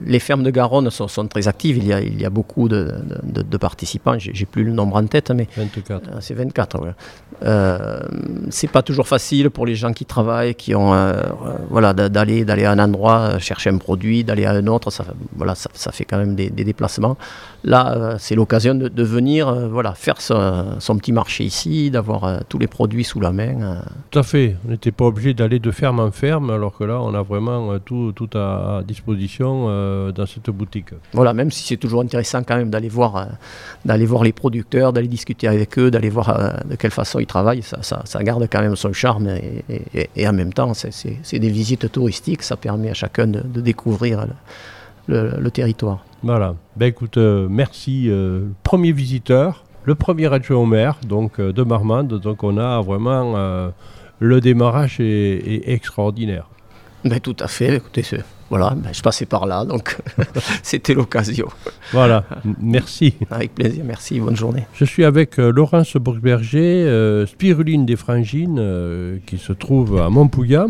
les fermes de Garonne sont, très actives. Il y a, il y a beaucoup de, participants. J'ai plus le nombre en tête, mais 24. Euh, c'est 24. Ouais. Euh, c'est pas toujours facile pour les gens qui travaillent, qui ont euh, voilà d'aller d'aller à un endroit chercher un produit, d'aller à un autre. Ça, voilà, ça, fait quand même des, déplacements. Là, c'est l'occasion de, venir voilà faire son petit marché ici, d'avoir tous les produits sous la main. Euh. Tout à fait. On n'était pas obligé d'aller de ferme en ferme, alors que là, on a vraiment euh, tout, tout à disposition euh, dans cette boutique. Voilà, même si c'est toujours intéressant quand même d'aller voir, d'aller voir les producteurs, d'aller discuter avec eux, d'aller voir de quelle façon ils travaillent, ça, ça, garde quand même son charme. Et, en même temps, c'est des visites touristiques, ça permet à chacun de, découvrir le, territoire. Voilà. Ben écoute, merci. premier visiteur le premier adjoint au maire donc, euh, de Marmande. Donc on a vraiment euh, le démarrage est, extraordinaire. Mais ben, tout à fait, écoutez, voilà, ben, je passais par là, donc c'était l'occasion. Voilà, merci. Avec plaisir, merci, bonne journée. Je suis avec euh, Laurence Bourgberger, spiruline des frangines, qui se trouve à Montpouillat.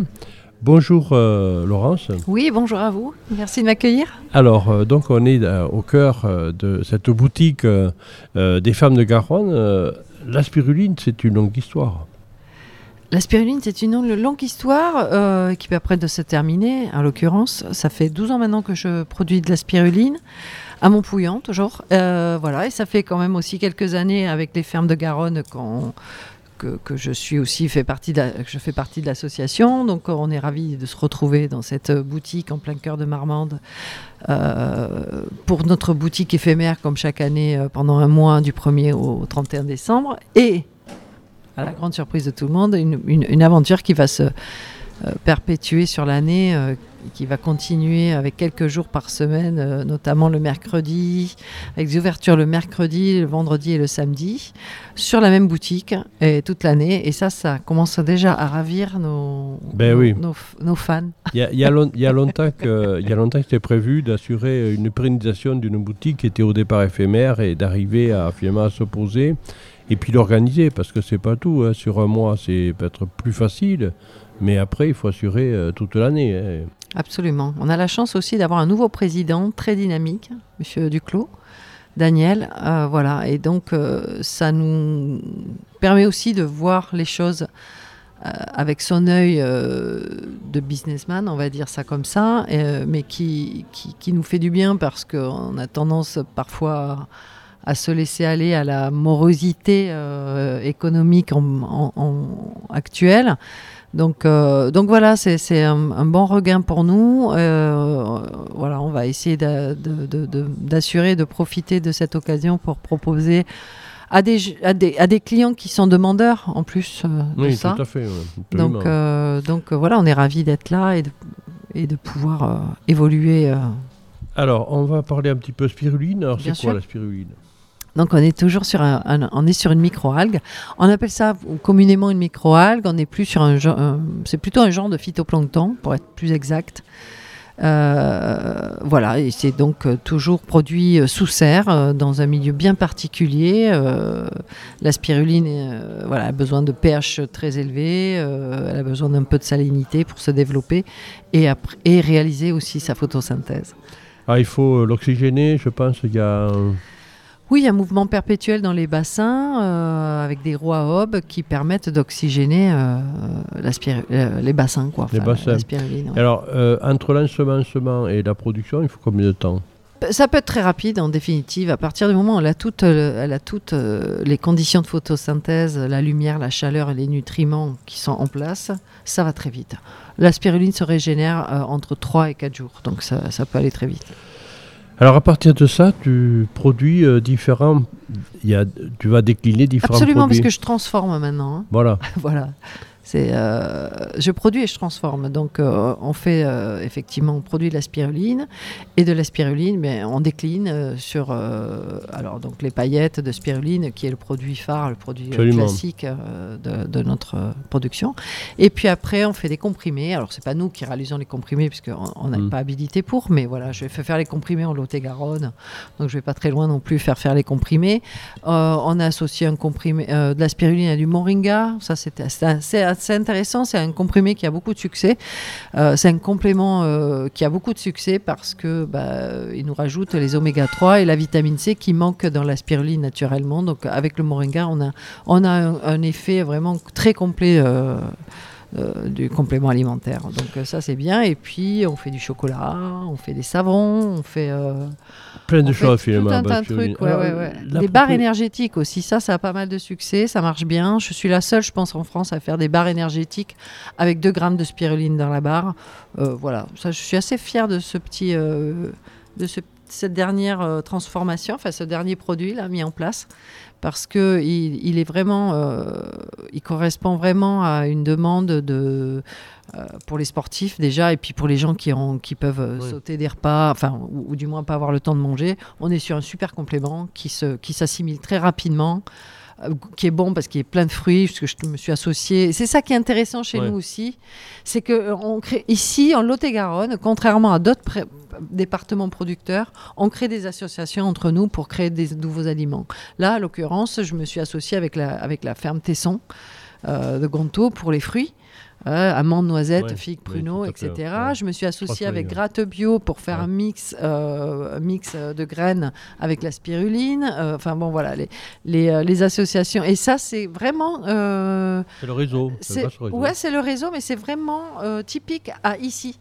Bonjour euh, Laurence. Oui, bonjour à vous. Merci de m'accueillir. Alors, euh, donc on est euh, au cœur de cette boutique des femmes de Garonne. la spiruline, c'est une longue histoire. La spiruline, c'est une longue histoire qui peut près de se terminer. En l'occurrence, ça fait 12 ans maintenant que je produis de la spiruline à Montpouillan, toujours. voilà, et ça fait quand même aussi quelques années avec les fermes de Garonne qu'on que, je suis aussi fait partie de je fais partie de l'association. Donc on est ravis de se retrouver dans cette boutique en plein cœur de Marmande euh, pour notre boutique éphémère comme chaque année euh, pendant un mois du 1er au 31 décembre. Et à la grande surprise de tout le monde, une aventure qui va se euh, perpétuer sur l'année, euh, qui va continuer avec quelques jours par semaine, euh, notamment le mercredi, avec des ouvertures le mercredi, le vendredi et le samedi, sur la même boutique et toute l'année. Et ça, ça commence déjà à ravir nos, ben oui. nos, fans. Il y a, longtemps que, il y a longtemps que c'était prévu d'assurer une pérennisation d'une boutique qui était au départ éphémère et d'arriver à finalement à s'opposer et puis l'organiser parce que c'est pas tout. Hein. Sur un mois, c'est peut-être plus facile. Mais après, il faut assurer euh, toute l'année. Hein. Absolument. On a la chance aussi d'avoir un nouveau président très dynamique, Monsieur Duclos, Daniel. Euh, voilà. Et donc, euh, ça nous permet aussi de voir les choses avec son œil de businessman, on va dire ça comme ça, mais qui, qui, nous fait du bien parce qu'on a tendance parfois à se laisser aller à la morosité économique actuelle. Donc, euh, donc voilà, c'est un, bon regain pour nous. Euh, voilà, on va essayer d'assurer, de, profiter de cette occasion pour proposer à des, à des, clients qui sont demandeurs en plus euh, de oui, ça. Tout à fait, donc, donc voilà, on est ravis d'être là et de, et de pouvoir évoluer. Alors, on va parler un petit peu spiruline. Alors, c'est quoi la spiruline? Donc on est toujours sur un, on est sur une microalgue. On appelle ça communément une microalgue. On est plus sur un, c'est plutôt un genre de phytoplancton pour être plus exact. Euh, voilà, et c'est donc euh, toujours produit euh, sous serre dans un milieu bien particulier. la spiruline voilà, a besoin de pH très élevé, elle a besoin d'un peu de salinité pour se développer et, et réaliser aussi sa photosynthèse. Ah, il faut l'oxygéner, je pense. Il y a Oui, un mouvement perpétuel dans les bassins euh, avec des roues à qui permettent d'oxygéner euh, euh, les bassins. Quoi. Les bassins. ouais. Alors, entre l'ensemencement et la production, il faut combien de temps? Ça peut être très rapide en définitive. À partir du moment où elle a toutes, elle a toutes les conditions de photosynthèse, la lumière, la chaleur et les nutriments qui sont en place, ça va très vite. La spiruline se régénère entre 3 et 4 jours, donc ça, ça peut aller très vite. Alors, à partir de ça, tu produis euh, différents. Il y a, tu vas décliner différents Absolument, produits. parce que je transforme maintenant. hein. Voilà. voilà. C'est, euh, je produis et je transforme. Donc, euh, on fait euh, effectivement, on produit de la spiruline et de la spiruline, mais on décline sur, alors donc les paillettes de spiruline, qui est le produit phare, le produit classique de, de notre production. Et puis après, on fait des comprimés. Alors, c'est pas nous qui réalisons les comprimés, puisqu'on on n'est Mm. pas habilité pour, mais voilà, je fais faire les comprimés en Lot-et-Garonne, donc je vais pas très loin non plus faire faire les comprimés. On a associé un comprimé de la spiruline à du moringa. Ça, c'était c'est assez, assez intéressant. C'est un comprimé qui a beaucoup de succès. Euh, c'est un complément euh, qui a beaucoup de succès parce que bah, il nous rajoute les oméga 3 et la vitamine C qui manque dans la spiruline naturellement. Donc, avec le moringa, on a, on a un, un effet vraiment très complet. euh, euh, du complément alimentaire. Donc euh, ça c'est bien. Et puis on fait du chocolat, on fait des savons, on fait euh, Plein de fait choses, tout finalement. un bah, tas de trucs. Ouais, Alors, ouais, Des barres énergétiques aussi, ça, ça a pas mal de succès, ça marche bien. Je suis la seule, je pense, en France à faire des barres énergétiques avec 2 grammes de spiruline dans la barre. Euh, voilà, ça, je suis assez fière de ce petit, de ce- cette dernière transformation, enfin ce dernier produit là mis en place, parce que il, il est vraiment, euh, il correspond vraiment à une demande de euh, pour les sportifs déjà, et puis pour les gens qui, ont, qui peuvent euh, Oui. sauter des repas, enfin, ou, ou du moins pas avoir le temps de manger, on est sur un super complément qui se, qui s'assimile très rapidement, qui est bon parce qu'il est plein de fruits, parce que je me suis associée. C'est ça qui est intéressant chez Ouais. nous aussi, c'est que euh, on crée ici en Lot-et-Garonne, contrairement à d'autres départements producteurs, on crée des associations entre nous pour créer des nouveaux aliments. Là, à l'occurrence, je me suis associée avec la, avec la ferme Tesson euh, de Gontaut pour les fruits. Euh, amandes, noisettes, Ouais, figues, pruneaux, etc. ouais. Je me suis associée avec ouais. Gratte Bio pour faire un mix, euh, mix euh, de graines avec la spiruline. Euh, Enfin bon, voilà, les, les, les associations. Et ça, c'est vraiment... C'est le réseau. c'est ce réseau. ouais, c'est le réseau, mais c'est vraiment typique à ici.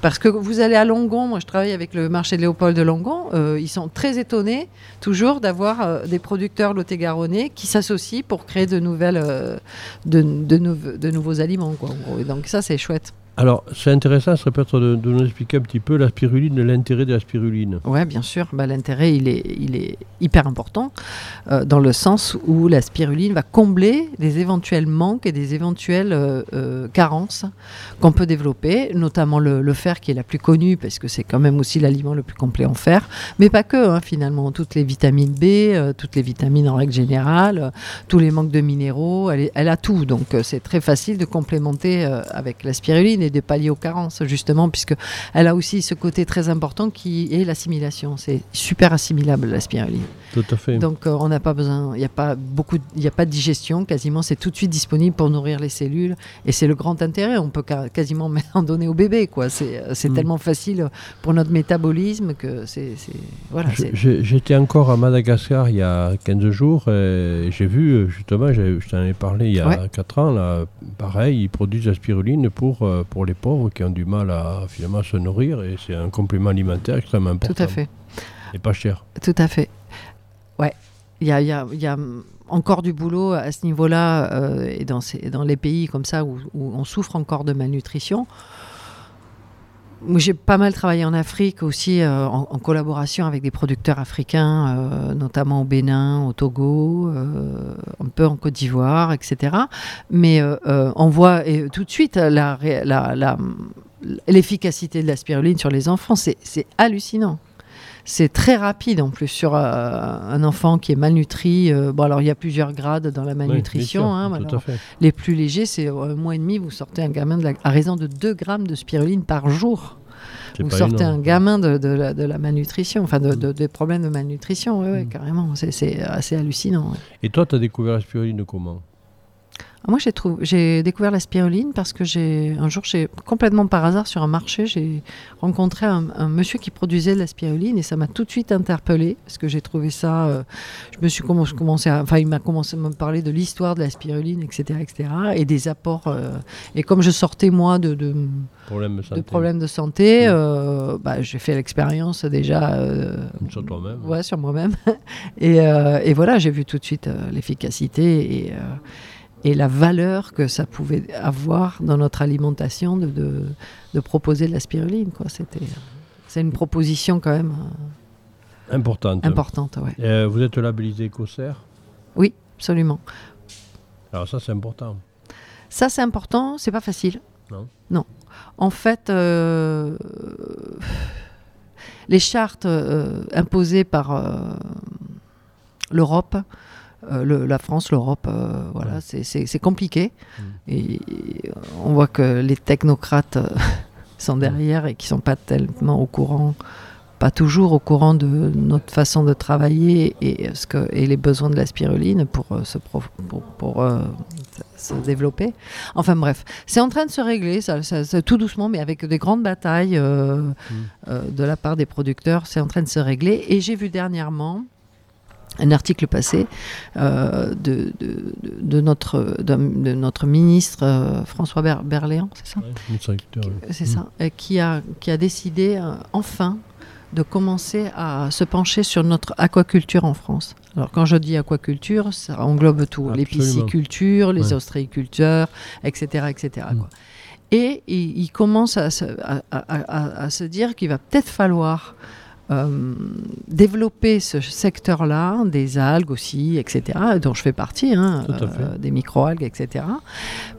Parce que vous allez à Longon, moi je travaille avec le marché de Léopold de Longon, euh, ils sont très étonnés toujours d'avoir euh, des producteurs lot-et-garonnais qui s'associent pour créer de nouvelles, euh, de, de, nouve- de nouveaux aliments. Donc ça c'est chouette. Alors, c'est intéressant, ça serait peut-être de, nous expliquer un petit peu la spiruline, l'intérêt de la spiruline. Ouais, bien sûr. Bah, L'intérêt, il est, hyper important euh, dans le sens où la spiruline va combler des éventuels manques et des éventuelles euh, euh, carences qu'on peut développer, notamment le, fer qui est la plus connue parce que c'est quand même aussi l'aliment le plus complet en fer, mais pas que hein, finalement. Toutes les vitamines B, toutes les vitamines en règle générale, tous les manques de minéraux, elle, a tout. Donc c'est très facile de complémenter avec la spiruline de pallier aux carences justement puisque elle a aussi ce côté très important qui est l'assimilation. C'est super assimilable la spiruline. Tout à fait. Donc euh, on n'a pas besoin, il n'y a pas beaucoup, de- il n'y a pas de digestion quasiment. C'est tout de suite disponible pour nourrir les cellules et c'est le grand intérêt. On peut quasiment en donner au bébé quoi. C'est euh, c'est Mm. tellement facile pour notre métabolisme que c'est voilà. J'étais encore à Madagascar il y a 15 jours et j'ai vu, euh, justement, je t'en ai parlé il y a Ouais. 4 ans, là, pareil, ils produisent la spiruline pour, pour les pauvres qui ont du mal à finalement se nourrir et c'est un complément alimentaire extrêmement important. tout à fait. Et pas cher. Tout à fait. Ouais. Il y a, il y a- il y a, encore du boulot à ce niveau-là euh, et dans, ces- dans les pays comme ça où, où on souffre encore de malnutrition. J'ai pas mal travaillé en Afrique aussi euh, en, collaboration avec des producteurs africains, euh, notamment au Bénin, au Togo, euh, un peu en Côte d'Ivoire, etc. Mais on voit tout de suite l'efficacité de la spiruline sur les enfants. C'est hallucinant. C'est très rapide en plus sur euh, un enfant qui est malnutri. euh, bon, alors il y a plusieurs grades dans la malnutrition. Oui, hein, alors, les plus légers, c'est euh, un mois et demi, vous sortez un gamin de la- à raison de 2 grammes de spiruline par jour. Vous sortez énorme. un gamin de, de la, de la malnutrition, enfin de, de- des problèmes de malnutrition, ouais, ouais, Mm. carrément. C'est- C'est assez hallucinant. ouais. Et toi, tu as découvert la spiruline comment? Moi, j'ai découvert la spiruline parce que j'ai un jour, j'ai complètement par hasard sur un marché, j'ai rencontré un, un monsieur qui produisait de la spiruline et ça m'a tout de suite interpellé parce que j'ai trouvé ça. euh, je me suis comm- commencé, à- enfin, il m'a commencé à me parler de l'histoire de la spiruline, etc., etc., et des apports. euh, et comme je sortais moi de, de, Problème de santé. de problèmes de santé, euh, bah, j'ai fait l'expérience déjà. Sur toi-même. Ouais, sur moi-même. et, et voilà, j'ai vu tout de suite l'efficacité et, et la valeur que ça pouvait avoir dans notre alimentation de, de, de proposer de la spiruline. Quoi. C'était, c'est une proposition quand même euh, Importante. importante. Ouais. Euh, vous êtes labellisé Écossaire. Oui, absolument. Alors ça, c'est important. Ça, c'est important, c'est pas facile. Non. Non. En fait, euh, les chartes euh, imposées par euh, l'Europe, euh, le- la France, l'Europe, euh, voilà, Ouais. c'est- compliqué. Mm. Et on voit que les technocrates euh, sont derrière et qui sont pas tellement au courant, pas toujours au courant de notre façon de travailler et, ce que, et les besoins de la spiruline pour euh, se, pro- pour, pour, euh, se développer. Enfin bref, c'est en train de se régler, ça, ça- ça- tout doucement, mais avec des grandes batailles euh, euh, de la part des producteurs, c'est en train de se régler. Et j'ai vu dernièrement un article passé euh, de, de, de- de notre, d'un- de notre ministre euh, François Ber- Berléand, c'est ça? Ouais, c'est Mm. ça, euh, qui, a, qui a décidé euh, enfin de commencer à se pencher sur notre aquaculture en France. Alors quand je dis aquaculture, ça englobe tout, les Absolument. piscicultures, les Ouais. ostréiculteurs, etc. etc. Mm. quoi. Et il, il commence à se, à- à- à- à se dire qu'il va peut-être falloir euh, développer ce secteur-là, des algues aussi, etc., dont je fais partie, hein, euh, des microalgues, etc.,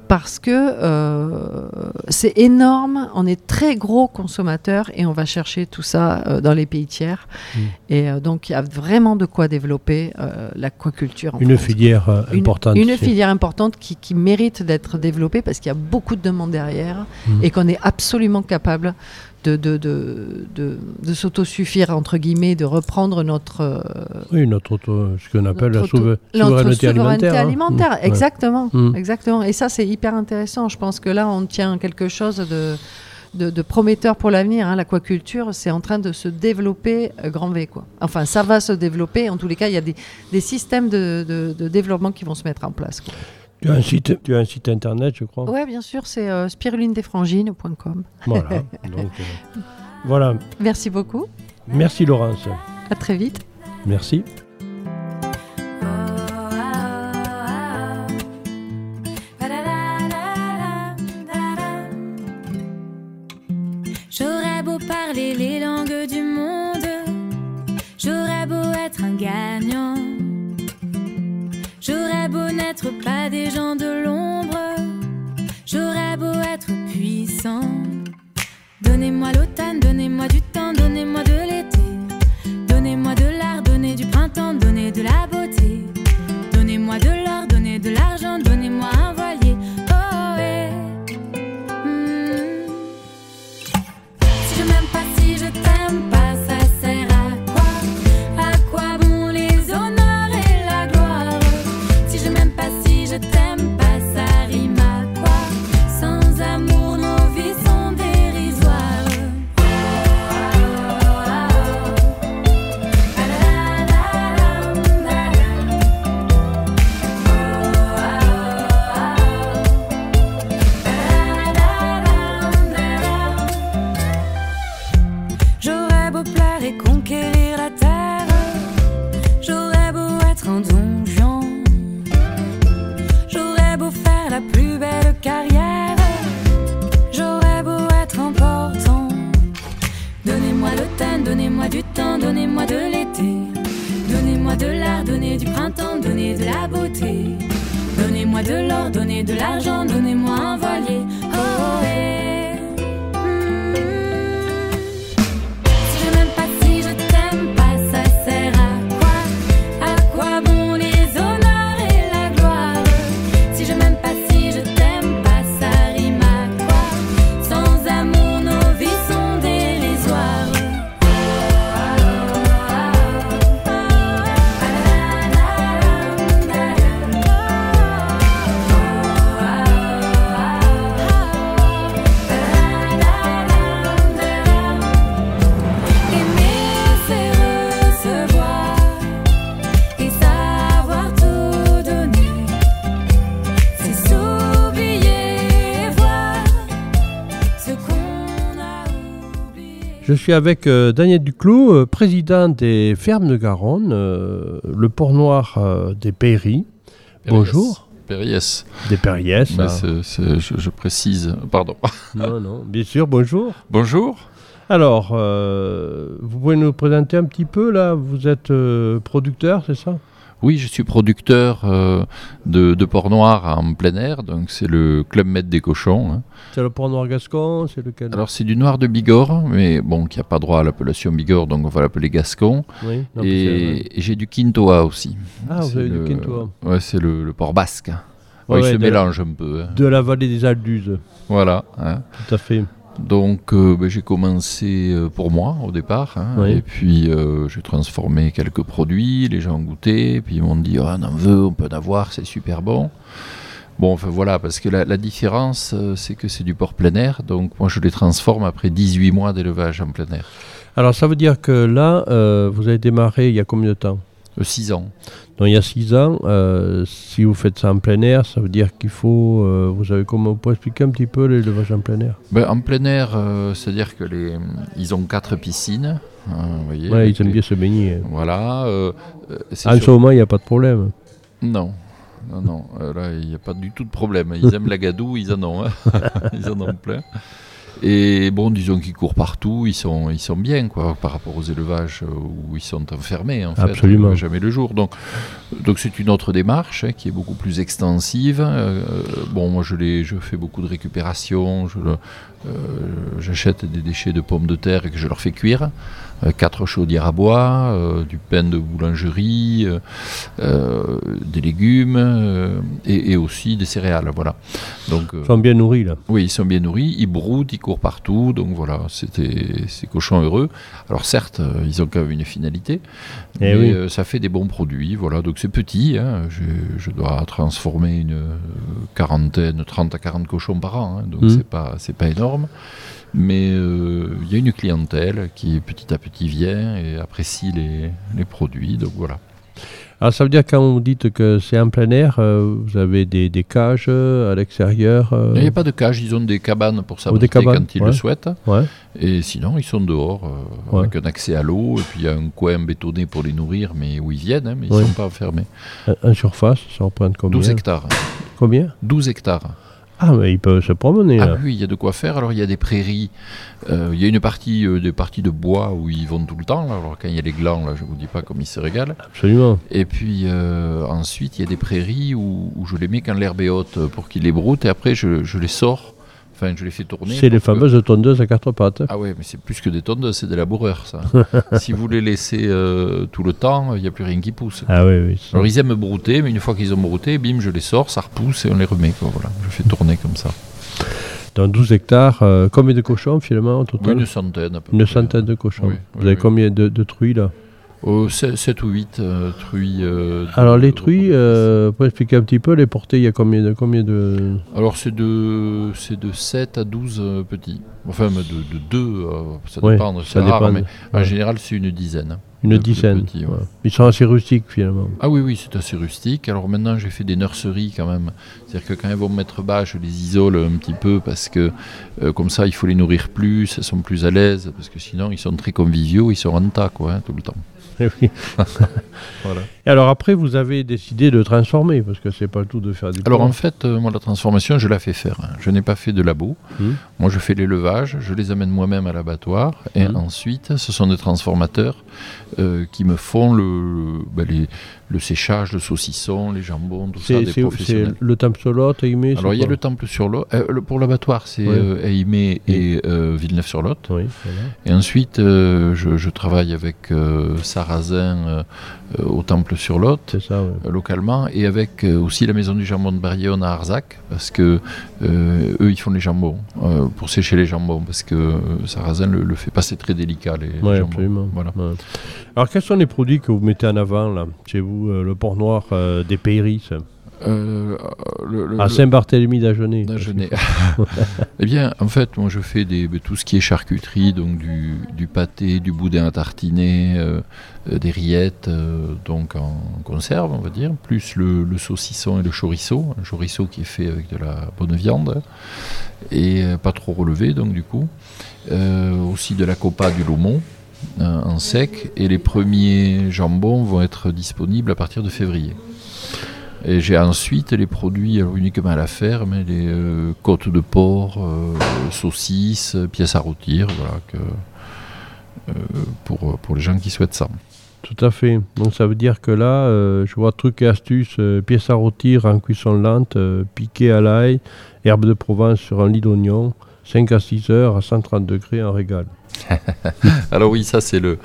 parce que euh, c'est énorme, on est très gros consommateurs et on va chercher tout ça euh, dans les pays tiers. Mm. Et donc il y a vraiment de quoi développer l'aquaculture Une France. filière Une- importante. Une, filière importante qui, qui mérite d'être développée parce qu'il y a beaucoup de demandes derrière Mm. et qu'on est absolument capable de, de, de, de, s'autosuffire, entre guillemets, de reprendre notre, euh, Oui, notre auto- ce qu'on appelle la notre auto- souve- notre souveraineté alimentaire. hein. alimentaire, Mm. Exactement, Mm. exactement. Et ça, c'est hyper intéressant. Je pense que là, on tient quelque chose de, de, de prometteur pour l'avenir. hein. L'aquaculture, c'est en train de se développer euh, grand V. Quoi. Enfin, ça va se développer. En tous les cas, il y a des, des systèmes de, de, de développement qui vont se mettre en place. quoi. Tu as un site, tu as un site internet, je crois. Ouais, bien sûr, c'est euh, spirulinedesfrangines.com. Voilà. Donc, euh, voilà. Merci beaucoup. Merci Laurence. À très vite. Merci. N'être pas des gens de l'ombre, j'aurais beau être puissant. Donnez-moi l'automne, donnez-moi du temps, donnez-moi de l'été. Donnez-moi de l'art, donnez du printemps, donnez de la beauté. Donnez-moi de l'or, donnez de l'argent, donnez-moi un donnez de la beauté, donnez-moi de l'or, donnez de l'argent, donnez-moi un voilier. Suis avec euh, Daniel Duclos, euh, président des fermes de Garonne, euh, le port noir des Pairies. Bonjour. Périès. Des Périès. Je, je précise. Pardon. Non, non, bien sûr, bonjour. Bonjour. Alors, vous pouvez nous présenter un petit peu là Vous êtes producteur, c'est ça? Oui, je suis producteur euh, de, de porc noir en plein air. Donc, c'est le Club Maître des cochons. hein. C'est le port noir gascon C'est lequel? Alors, c'est du noir de Bigorre, mais bon, qui n'a pas droit à l'appellation Bigorre, donc on va l'appeler Gascon. Oui, non, Et, et j'ai du Quintoa aussi. Ah, vous avez du Quintoa. Ouais, c'est le, le porc basque. Ouais, Ouais, il se mélange un peu. hein. De la vallée des Alduzes, Voilà. hein. tout à fait. Donc euh, ben, j'ai commencé euh, pour moi au départ, hein, Oui. et puis euh, j'ai transformé quelques produits, les gens ont goûté, puis ils m'ont dit Ah, on en veut, on peut en avoir, c'est super bon. Bon, enfin voilà, parce que la, la différence, c'est que c'est du porc plein air, donc moi je les transforme après 18 mois d'élevage en plein air. Alors, ça veut dire que là, euh, vous avez démarré il y a combien de temps? 6 ans. Donc, il y a 6 ans, euh, si vous faites ça en plein air, ça veut dire qu'il faut. euh, vous avez comment Vous pouvez expliquer un petit peu l'élevage en plein air Ben, en plein air, euh, c'est-à-dire que les, ils ont quatre piscines. hein, vous voyez, Ouais, ils aiment les- bien se baigner. Voilà. euh, euh, En ce moment, il n'y a pas de problème. Non, non, non. euh, là, il n'y a pas du tout de problème. Ils aiment la gadoue, ils en ont. hein. ils en ont plein. Et bon, disons qu'ils courent partout, ils sont, ils sont bien quoi, par rapport aux élevages euh, où ils sont enfermés. En fait, Absolument. Ils voient jamais le jour. Donc, donc c'est une autre démarche hein, qui est beaucoup plus extensive. Euh, bon, moi, je, je fais beaucoup de récupération. Euh, J'achète des déchets de pommes de terre et que je leur fais cuire. Euh, quatre chaudières à bois, euh, du pain de boulangerie, euh, des légumes et, et aussi des céréales. Voilà. Donc, Ils sont bien nourris, là. oui, ils sont bien nourris, ils broutent, ils courent partout, donc voilà, c'était ces cochons heureux. Alors certes, ils ont quand même une finalité, Eh mais oui. ça fait des bons produits, voilà. Donc c'est petit, hein, je, je dois transformer une quarantaine, 30 à 40 cochons par an, hein, donc Mhm. c'est pas c'est pas énorme. Mais euh, il y a une clientèle qui petit à petit vient et apprécie les, les produits, donc voilà. Alors, ça veut dire quand vous dites que c'est en plein air, euh, vous avez des, des cages euh, à l'extérieur euh, Il n'y a pas de cage, ils ont des cabanes pour s'abriter quand ils ouais. le souhaitent. Ouais. Et sinon, ils sont dehors, euh, Ouais. avec un accès à l'eau, et puis il y a un coin bétonné pour les nourrir, mais où ils viennent, hein, mais ils ne sont pas enfermés. En- En surface, ça représente combien? 12 hectares. Combien? 12 hectares. Ah, mais ils peuvent se promener, Ah oui, il y a de quoi faire. Alors il y a des prairies, euh, il y a une partie, euh, des parties de bois où ils vont tout le temps. là. Alors quand il y a les glands, là, je vous dis pas comme ils se régalent. Absolument. Et puis euh, ensuite, il y a des prairies où, où je les mets quand l'herbe est haute pour qu'ils les broutent, et après je, je les sors, enfin je tourner. C'est les que- fameuses tondeuses à quatre pattes. Ah ouais, mais c'est plus que des tondeuses, c'est des laboureurs, ça. si vous les laissez euh, tout le temps, il n'y a plus rien qui pousse. Ah oui, oui. ça. Alors ils aiment brouter, mais une fois qu'ils ont brouté, bim, je les sors, ça repousse et on les remet. Quoi, voilà. Je fais tourner comme ça. Dans 12 hectares, euh, combien de cochons finalement au total? Une centaine à peu Une près. centaine de cochons. Oui, Vous avez combien de, de truies là? 7 ou 8 truies. euh, Alors les truies, euh, pour expliquer un petit peu, les portées, il y a combien de... Combien de... Alors c'est de, de 7 à 12 euh, petits. Enfin, de, de 2, ça Ouais, dépend, ça c'est rare, dépend. mais en général c'est une dizaine. Une de- de dizaine. petits, ouais. Ils sont assez rustiques finalement. Ah oui, oui, c'est assez rustique. Alors maintenant, j'ai fait des nurseries quand même. C'est-à-dire que quand elles vont mettre bas, je les isole un petit peu parce que euh, comme ça, il faut les nourrir plus, elles sont plus à l'aise, parce que sinon, ils sont très conviviaux, ils sont en tas, quoi, hein, tout le temps. Eh oui. Voilà. Et alors après, vous avez décidé de transformer, parce que c'est pas tout de faire du Alors en fait, euh, moi, la transformation, je la fais faire. hein. Je n'ai pas fait de labo. Mhm. Moi, je fais l'élevage, je les amène moi-même à l'abattoir, et Mhm. ensuite, ce sont des transformateurs euh, qui me font le, ben, les- le séchage, le saucisson, les jambons, tout ça, c'est des le temple sur l'autre, Aimé Alors il y a le temple sur lot. euh, pour l'abattoir, c'est euh, Aimé et Villeneuve-sur-Lot. Oui, voilà. Et ensuite, je, je travaille avec Sarrazin au temple sur Lot. localement et avec aussi la maison du jambon de Barillon à Arzac parce que eux ils font les jambons pour sécher les jambons parce que Sarrazin le, le fait pas c'est très délicat les, les Ouais, jambons. absolument. voilà Ouais. Alors, quels sont les produits que vous mettez en avant là, chez vous euh, Le port noir euh, des Payris Euh, le- le- à le- Saint-Barthélemy d'Agenais. Déjeuner. eh bien, en fait, moi, je fais des, tout ce qui est charcuterie, donc du, du pâté, du boudin à tartiner, euh, des rillettes, euh, donc en conserve, on va dire, plus le, le saucisson et le chorizo, un chorizo qui est fait avec de la bonne viande et pas trop relevé, donc du coup, aussi de la copa, du lomo. Euh, en sec et les premiers jambons vont être disponibles à partir de février. Et j'ai ensuite les produits uniquement à la ferme, les euh, côtes de porc, euh, saucisses, pièces à rôtir, voilà, que, pour, pour les gens qui souhaitent ça. Tout à fait. Donc ça veut dire que là, je vois trucs et astuces, pièces à rôtir en cuisson lente, piqué à l'ail, herbe de Provence sur un lit d'oignon, 5 à 6 heures à 130 degrés en régal. Alors oui, ça c'est le,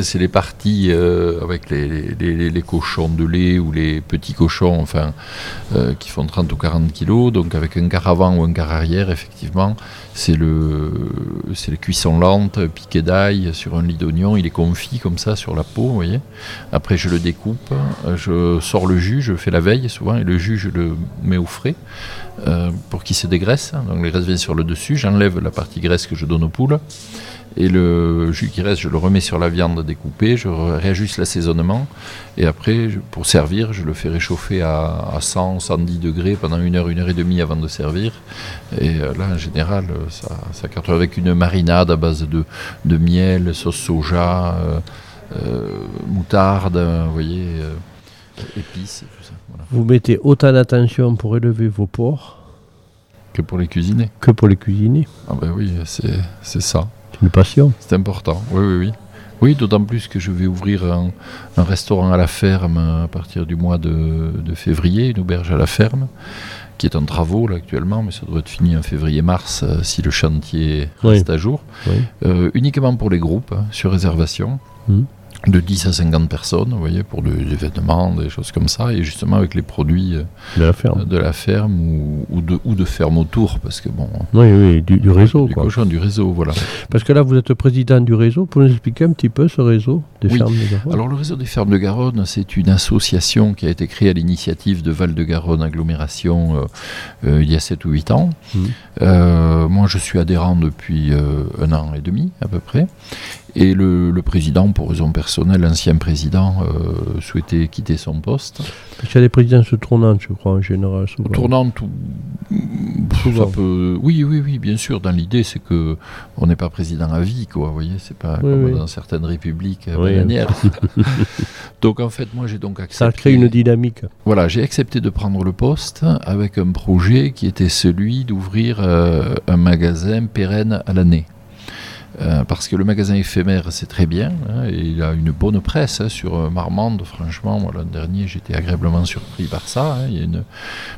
c'est les parties euh, avec les, cochons de lait ou les petits cochons, enfin, euh, qui font 30 ou 40 kilos. Donc avec un quart avant ou un quart arrière, effectivement, c'est le, c'est les cuissons lentes, piqué d'ail sur un lit d'oignon. Il est confit comme ça sur la peau, vous voyez. Après, je le découpe, je sors le jus, je fais la veille souvent, et le jus, je le mets au frais euh, pour qu'il se dégraisse. Donc les graisses viennent sur le dessus. J'enlève la partie graisse que je donne aux poules. Et le jus qui reste, je le remets sur la viande découpée, je ré- réajuste l'assaisonnement. Et après, pour servir, je le fais réchauffer à, à 100, 110 degrés pendant une heure, une heure et demie avant de servir. Et euh, là, en général, euh, ça, ça cartonne avec une marinade à base de, de miel, sauce soja, euh, euh, moutarde, vous voyez, euh, épices, tout ça. Voilà. Vous mettez autant d'attention pour élever vos porcs Que pour les cuisiner. que pour les cuisiner. Ah ben oui, c'est ça. Une passion. C'est important, oui, oui, oui. Oui, d'autant plus que je vais ouvrir un, un restaurant à la ferme à partir du mois de, de février, une auberge à la ferme, qui est en travaux là actuellement, mais ça doit être fini en février-mars euh, si le chantier Oui. reste à jour. Oui. Euh, uniquement pour les groupes, hein, sur réservation. Mhm. De 10 à 50 personnes, vous voyez, pour des événements, des choses comme ça, et justement avec les produits euh, De la ferme. de la ferme ou, ou de, ou de ferme autour, parce que bon, Oui, oui, du, du réseau. du quoi. cochon, du réseau, voilà. Parce que là, vous êtes président du réseau. Pour nous expliquer un petit peu ce réseau des Oui. fermes de Garonne? Alors le réseau des fermes de Garonne, c'est une association qui a été créée à l'initiative de Val-de-Garonne Agglomération euh, euh, il y a 7 ou 8 ans. Euh, moi je suis adhérent depuis un an et demi à peu près. Et le, le président, pour raison personnelle, l'ancien président, euh, souhaitait quitter son poste. Parce qu'il y a des présidences tournantes, je crois, en général. Souvent. Tournant tout. Souvent. Ça peut... Oui, oui, oui, bien sûr. Dans l'idée, c'est que on n'est pas président à vie, quoi. Vous voyez, c'est pas Oui, comme oui. dans certaines républiques euh, Oui. donc en fait, moi, j'ai donc accepté. Ça crée une dynamique. Voilà, j'ai accepté de prendre le poste avec un projet qui était celui d'ouvrir euh, un magasin pérenne à l'année. Euh, parce que le magasin éphémère, c'est très bien, hein, et il a une bonne presse hein, sur euh, Marmande. Franchement, moi, l'an dernier, j'étais agréablement surpris par ça. hein. Il y a une...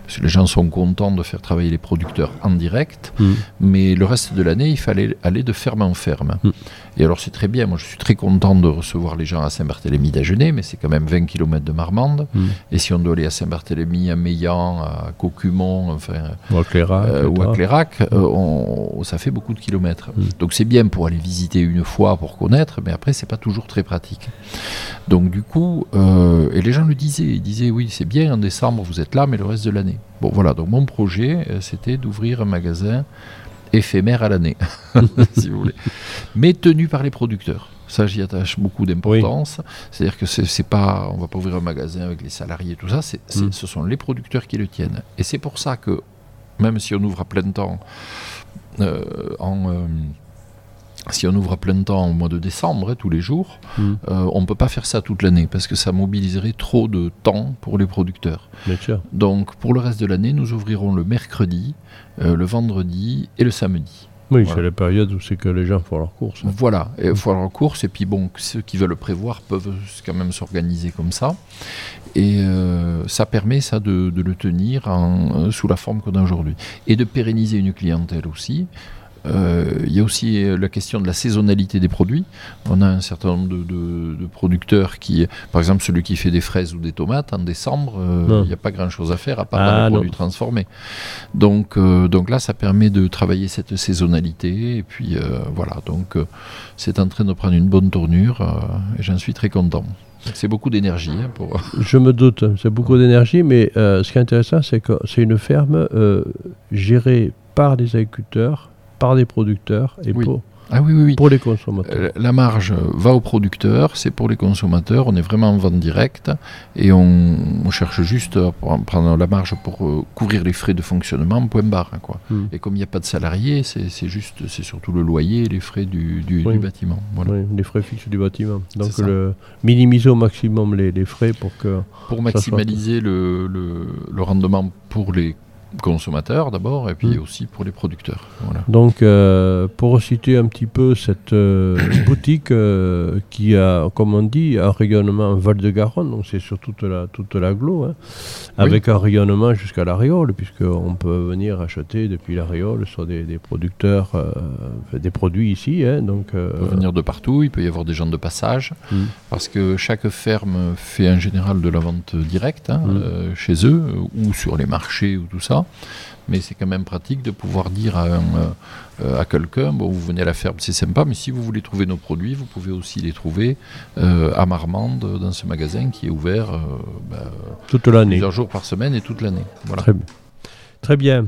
Parce que les gens sont contents de faire travailler les producteurs en direct, Mhm. mais le reste de l'année, il fallait aller de ferme en ferme. Mhm. Et alors, c'est très bien. Moi, je suis très content de recevoir les gens à Saint-Barthélemy d'Agenais, mais c'est quand même 20 km de Marmande. Mhm. Et si on doit aller à Saint-Barthélemy, à Meillan, à Cocumont, enfin, Ou à Clérac, euh, ou à. Clérac, euh, on- ça fait beaucoup de kilomètres. Mm. Donc c'est bien pour aller visiter une fois pour connaître, mais après c'est pas toujours très pratique. Donc du coup, euh, et les gens le disaient, ils disaient oui c'est bien en décembre vous êtes là, mais le reste de l'année. Bon voilà, donc mon projet euh, c'était d'ouvrir un magasin éphémère à l'année, si vous voulez, mais tenu par les producteurs. Ça, j'y attache beaucoup d'importance. C'est-à-dire que c'est pas, on va pas ouvrir un magasin avec les salariés et tout ça. c'est c'est- Mm. Ce sont les producteurs qui le tiennent. Et c'est pour ça que même si on ouvre à plein temps euh, en euh, si on ouvre à plein temps au mois de décembre, hein, tous les jours, Mhm. euh, on ne peut pas faire ça toute l'année parce que ça mobiliserait trop de temps pour les producteurs. Bien sûr. Donc pour le reste de l'année, nous ouvrirons le mercredi, euh, le vendredi et le samedi. Oui, Voilà. c'est la période où c'est que les gens font leurs courses. Voilà, il faut aller en course et puis bon, ceux qui veulent le prévoir peuvent quand même s'organiser comme ça. Et euh, ça permet ça de, de le tenir en- sous la forme qu'on a aujourd'hui. Et de pérenniser une clientèle aussi. Euh, il y a aussi la question de la saisonnalité des produits. On a un certain nombre de, de- de producteurs qui, par exemple celui qui fait des fraises ou des tomates, en décembre, euh, il n'y a pas grand-chose à faire à part Ah, non. produits transformés. Donc, euh, donc là, ça permet de travailler cette saisonnalité. Et puis euh, voilà, donc euh, c'est en train de prendre une bonne tournure euh, et j'en suis très content. C'est beaucoup d'énergie hein, pour. Je me doute, c'est beaucoup d'énergie, mais euh, ce qui est intéressant, c'est que c'est une ferme euh, gérée par des agriculteurs, par des producteurs et Oui. pour, Ah oui, oui, oui. pour les consommateurs. Euh, La marge va au producteur, c'est pour les consommateurs, on est vraiment en vente directe et on, on cherche juste à pre- prendre la marge pour euh, couvrir les frais de fonctionnement, point barre. Quoi. Hmm. Et comme il n'y a pas de salariés, c'est juste, c'est surtout le loyer et les frais du, du- Oui. du bâtiment. Voilà. Oui, les frais fixes du bâtiment. Donc le, minimiser au maximum les, les frais pour que... Pour maximaliser le, le- le rendement pour les consommateurs d'abord et puis Hmm. aussi pour les producteurs. Voilà. Donc euh, pour resituer un petit peu cette euh, boutique euh, qui a, comme on dit, un rayonnement Val-de-Garonne, donc c'est sur toute la, toute l'agglo, hein, avec un rayonnement jusqu'à l'Ariole, puisqu'on peut venir acheter depuis l'Ariole sur des, des producteurs, des produits ici. hein, donc, On peut venir de partout, il peut y avoir des gens de passage, Mm. parce que chaque ferme fait en général de la vente directe hein, Mm. euh, chez eux, ou sur les marchés, ou tout ça. Mais c'est quand même pratique de pouvoir dire à, un, euh, à quelqu'un, bon, vous venez à la ferme, c'est sympa, mais si vous voulez trouver nos produits, vous pouvez aussi les trouver euh, à Marmande, dans ce magasin qui est ouvert euh, bah, toute l'année. plusieurs jours par semaine et toute l'année. Voilà. Très bien. Très bien.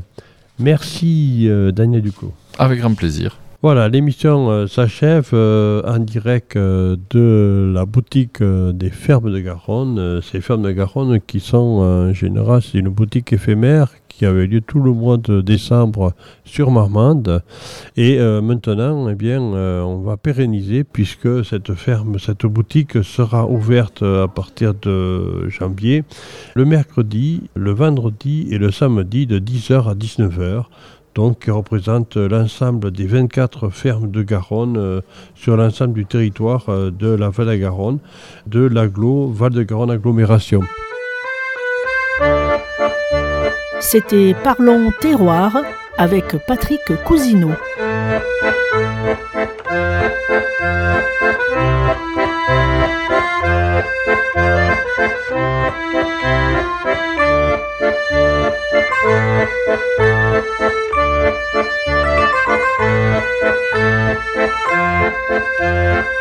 Merci euh, Daniel Duclos. Avec grand plaisir. Voilà, l'émission euh, s'achève euh, en direct euh, de la boutique des fermes de Garonne. Ces fermes de Garonne qui sont en général, c'est une boutique éphémère qui avait lieu tout le mois de décembre sur Marmande. Et maintenant, eh bien, on va pérenniser puisque cette ferme, cette boutique sera ouverte à partir de janvier, le mercredi, le vendredi et le samedi de 10h à 19h donc qui représente l'ensemble des 24 fermes de Garonne euh, sur l'ensemble du territoire euh, de la Val de Garonne, de l'agglo Val-de-Garonne agglomération. C'était Parlons Terroir avec Patrick Cousineau. Thank you.